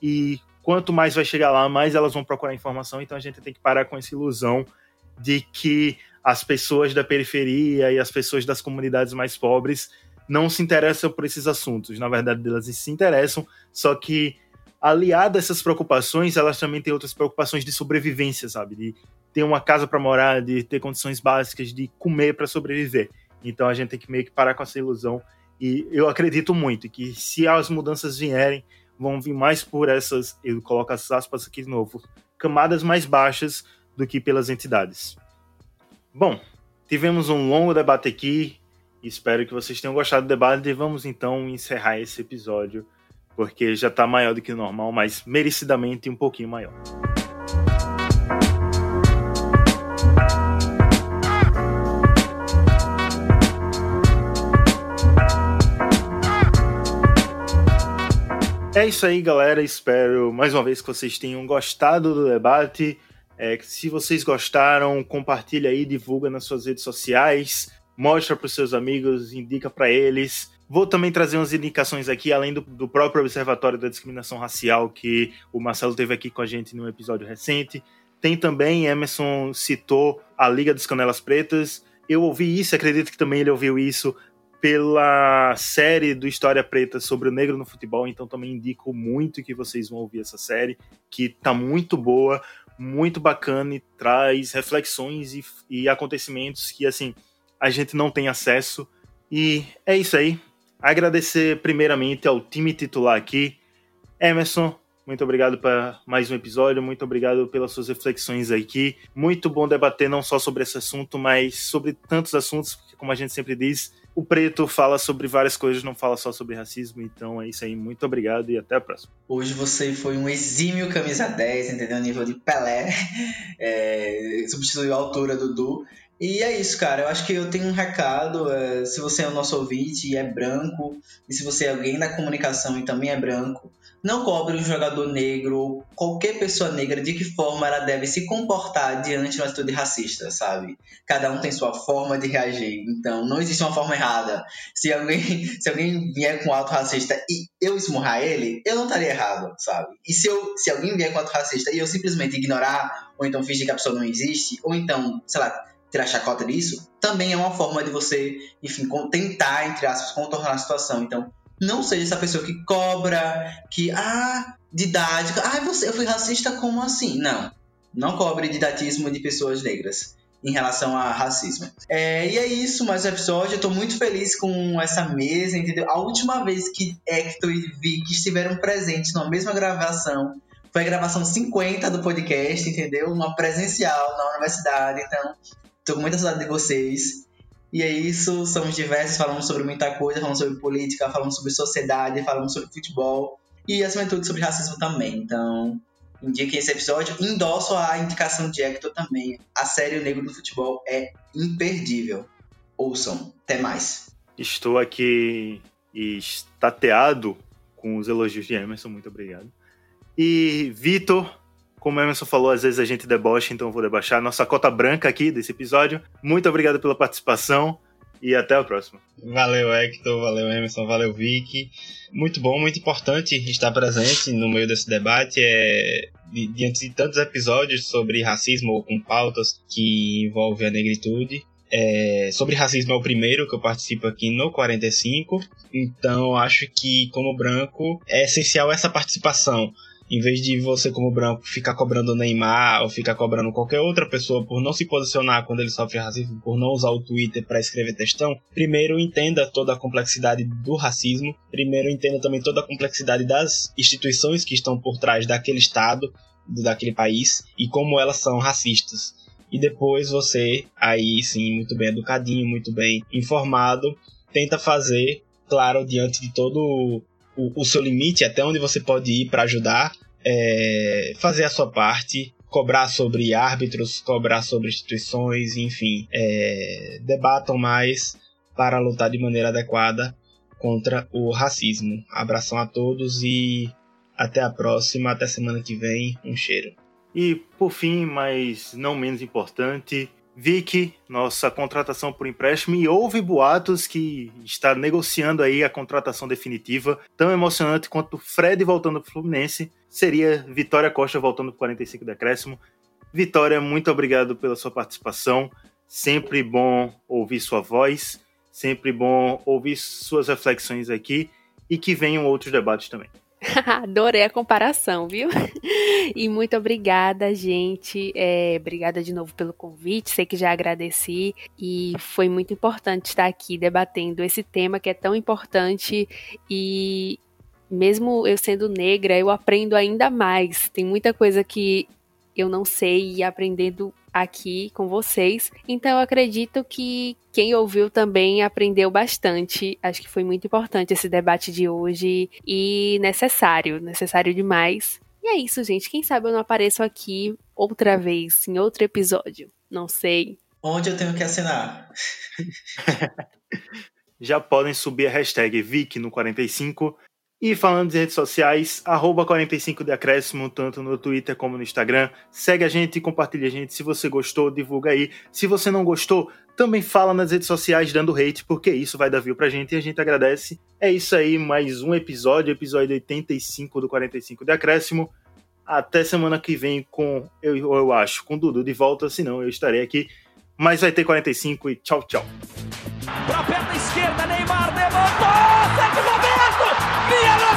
Speaker 1: E quanto mais vai chegar lá, mais elas vão procurar informação. Então a gente tem que parar com essa ilusão de que as pessoas da periferia e as pessoas das comunidades mais pobres não se interessam por esses assuntos. Na verdade, elas se interessam, só que aliada a essas preocupações, elas também têm outras preocupações de sobrevivência, sabe? De ter uma casa para morar, de ter condições básicas, de comer para sobreviver. Então a gente tem que meio que parar com essa ilusão. E eu acredito muito que se as mudanças vierem, vão vir mais por essas, eu coloco as aspas aqui de novo, camadas mais baixas do que pelas entidades. Bom, tivemos um longo debate aqui. Espero que vocês tenham gostado do debate e vamos então encerrar esse episódio, porque já está maior do que o normal, mas merecidamente um pouquinho maior. É isso aí, galera. Espero mais uma vez que vocês tenham gostado do debate. É, se vocês gostaram, compartilha aí, divulga nas suas redes sociais, mostra para os seus amigos, indica para eles. Vou também trazer umas indicações aqui, além do, do, próprio Observatório da Discriminação Racial, que o Marcelo teve aqui com a gente num episódio recente. Tem também, Emerson citou a Liga dos Canelas Pretas. Eu ouvi isso, acredito que também ele ouviu isso pela série do História Preta sobre o negro no futebol, então também indico muito que vocês vão ouvir essa série, que tá muito boa, muito bacana e traz reflexões e, e acontecimentos que, assim, a gente não tem acesso. E é isso aí. Agradecer primeiramente ao time titular aqui, Emerson, muito obrigado para mais um episódio, muito obrigado pelas suas reflexões aqui. Muito bom debater não só sobre esse assunto, mas sobre tantos assuntos, porque como a gente sempre diz, o preto fala sobre várias coisas, não fala só sobre racismo. Então é isso aí. Muito obrigado e até a próxima.
Speaker 2: Hoje você foi um exímio camisa 10, entendeu? Nível de Pelé. É, substituiu a altura do Du. E é isso, cara. Eu acho que eu tenho um recado. É, se você é o nosso ouvinte e é branco, e se você é alguém da comunicação e também é branco, não cobre um jogador negro ou qualquer pessoa negra de que forma ela deve se comportar diante de uma atitude racista, sabe? Cada um tem sua forma de reagir, então não existe uma forma errada. Se alguém, se alguém vier com ato racista e eu esmurrar ele, eu não estaria errado, sabe? E se, eu, se alguém vier com ato racista e eu simplesmente ignorar, ou então fingir que a pessoa não existe, ou então, sei lá, tirar chacota disso, também é uma forma de você, enfim, tentar, entre aspas, contornar a situação. Então, não seja essa pessoa que cobra, que, ah, didática, ah, você, eu fui racista, como assim? Não. Não cobre didatismo de pessoas negras em relação a racismo. É, e é isso, mais um episódio. Eu tô muito feliz com essa mesa, entendeu? A última vez que Hector e Vicky estiveram presentes numa mesma gravação foi a gravação 50 do podcast, entendeu? Uma presencial na universidade. Então, tô com muita saudade de vocês. E é isso, somos diversos, falamos sobre muita coisa, falamos sobre política, falamos sobre sociedade, falamos sobre futebol e, acima de tudo, sobre racismo também. Então, indiquem esse episódio. Endosso a indicação de Hector também. A série O Negro do Futebol é imperdível. Ouçam. Até mais.
Speaker 1: Estou aqui estateado com os elogios de Emerson. Muito obrigado. E Vitor, como o Emerson falou, às vezes a gente debocha, então eu vou debochar. Nossa cota branca aqui desse episódio. Muito obrigado pela participação e até a próxima.
Speaker 3: Valeu, Hector, valeu, Emerson, valeu, Vicky. Muito bom, muito importante estar presente no meio desse debate. É, diante de tantos episódios sobre racismo ou com pautas que envolvem a negritude. É, sobre racismo é o primeiro que eu participo aqui no 45, então acho que, como branco, é essencial essa participação em vez de você, como branco, ficar cobrando o Neymar ou ficar cobrando qualquer outra pessoa por não se posicionar quando ele sofre racismo, por não usar o Twitter para escrever textão, primeiro entenda toda a complexidade do racismo, primeiro entenda também toda a complexidade das instituições que estão por trás daquele Estado, daquele país e como elas são racistas. E depois você, aí sim, muito bem educadinho, muito bem informado, tenta fazer, claro, diante de todo o, o seu limite, até onde você pode ir para ajudar, é, fazer a sua parte, cobrar sobre árbitros, cobrar sobre instituições, enfim, é, debatam mais para lutar de maneira adequada contra o racismo. Abração a todos e até a próxima, até semana que vem. Um cheiro.
Speaker 1: E por fim, mas não menos importante, Vicky, nossa contratação por empréstimo, e houve boatos que está negociando aí a contratação definitiva, tão emocionante quanto Fred voltando para o Fluminense, seria Vitória Costa voltando para 45 decréscimo. Vitória, muito obrigado pela sua participação, sempre bom ouvir sua voz, sempre bom ouvir suas reflexões aqui, e que venham outros debates também.
Speaker 4: Adorei a comparação, viu? E muito obrigada, gente. É, obrigada de novo pelo convite. Sei que já agradeci e foi muito importante estar aqui debatendo esse tema que é tão importante e mesmo eu sendo negra, eu aprendo ainda mais. Tem muita coisa que eu não sei e aprendendo aqui com vocês. Então eu acredito que quem ouviu também aprendeu bastante. Acho que foi muito importante esse debate de hoje e necessário, necessário demais. E é isso, gente. Quem sabe eu não apareço aqui outra vez, em outro episódio. Não sei.
Speaker 2: Onde eu tenho que assinar?
Speaker 1: Já podem subir a hashtag Vic no 45 e falando de redes sociais, arroba 45 de acréscimo, tanto no Twitter como no Instagram. Segue a gente compartilha a gente. Se você gostou, divulga aí. Se você não gostou, também fala nas redes sociais dando hate, porque isso vai dar view pra gente e a gente agradece. É isso aí, mais um episódio, episódio 85 do 45 de acréscimo. Até semana que vem com, eu, eu acho, com o Dudu de volta, senão eu estarei aqui. Mas vai ter 45 e tchau, tchau.
Speaker 5: Pra perna esquerda, Neymar levantou!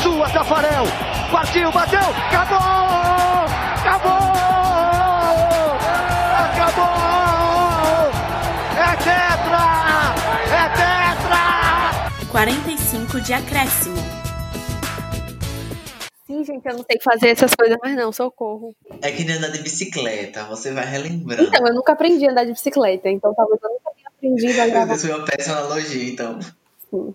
Speaker 6: É sua, Tafarel, partiu, bateu, acabou, acabou, acabou, é tetra, é tetra!
Speaker 7: 45 de acréscimo.
Speaker 4: Sim, gente, eu não sei fazer essas coisas mais não, socorro.
Speaker 2: É que nem andar de bicicleta, você vai relembrando.
Speaker 4: Então, eu nunca aprendi a andar de bicicleta, então talvez eu nunca tenha aprendido a gravar.
Speaker 2: Deus, foi uma péssima analogia, então.
Speaker 4: Sim.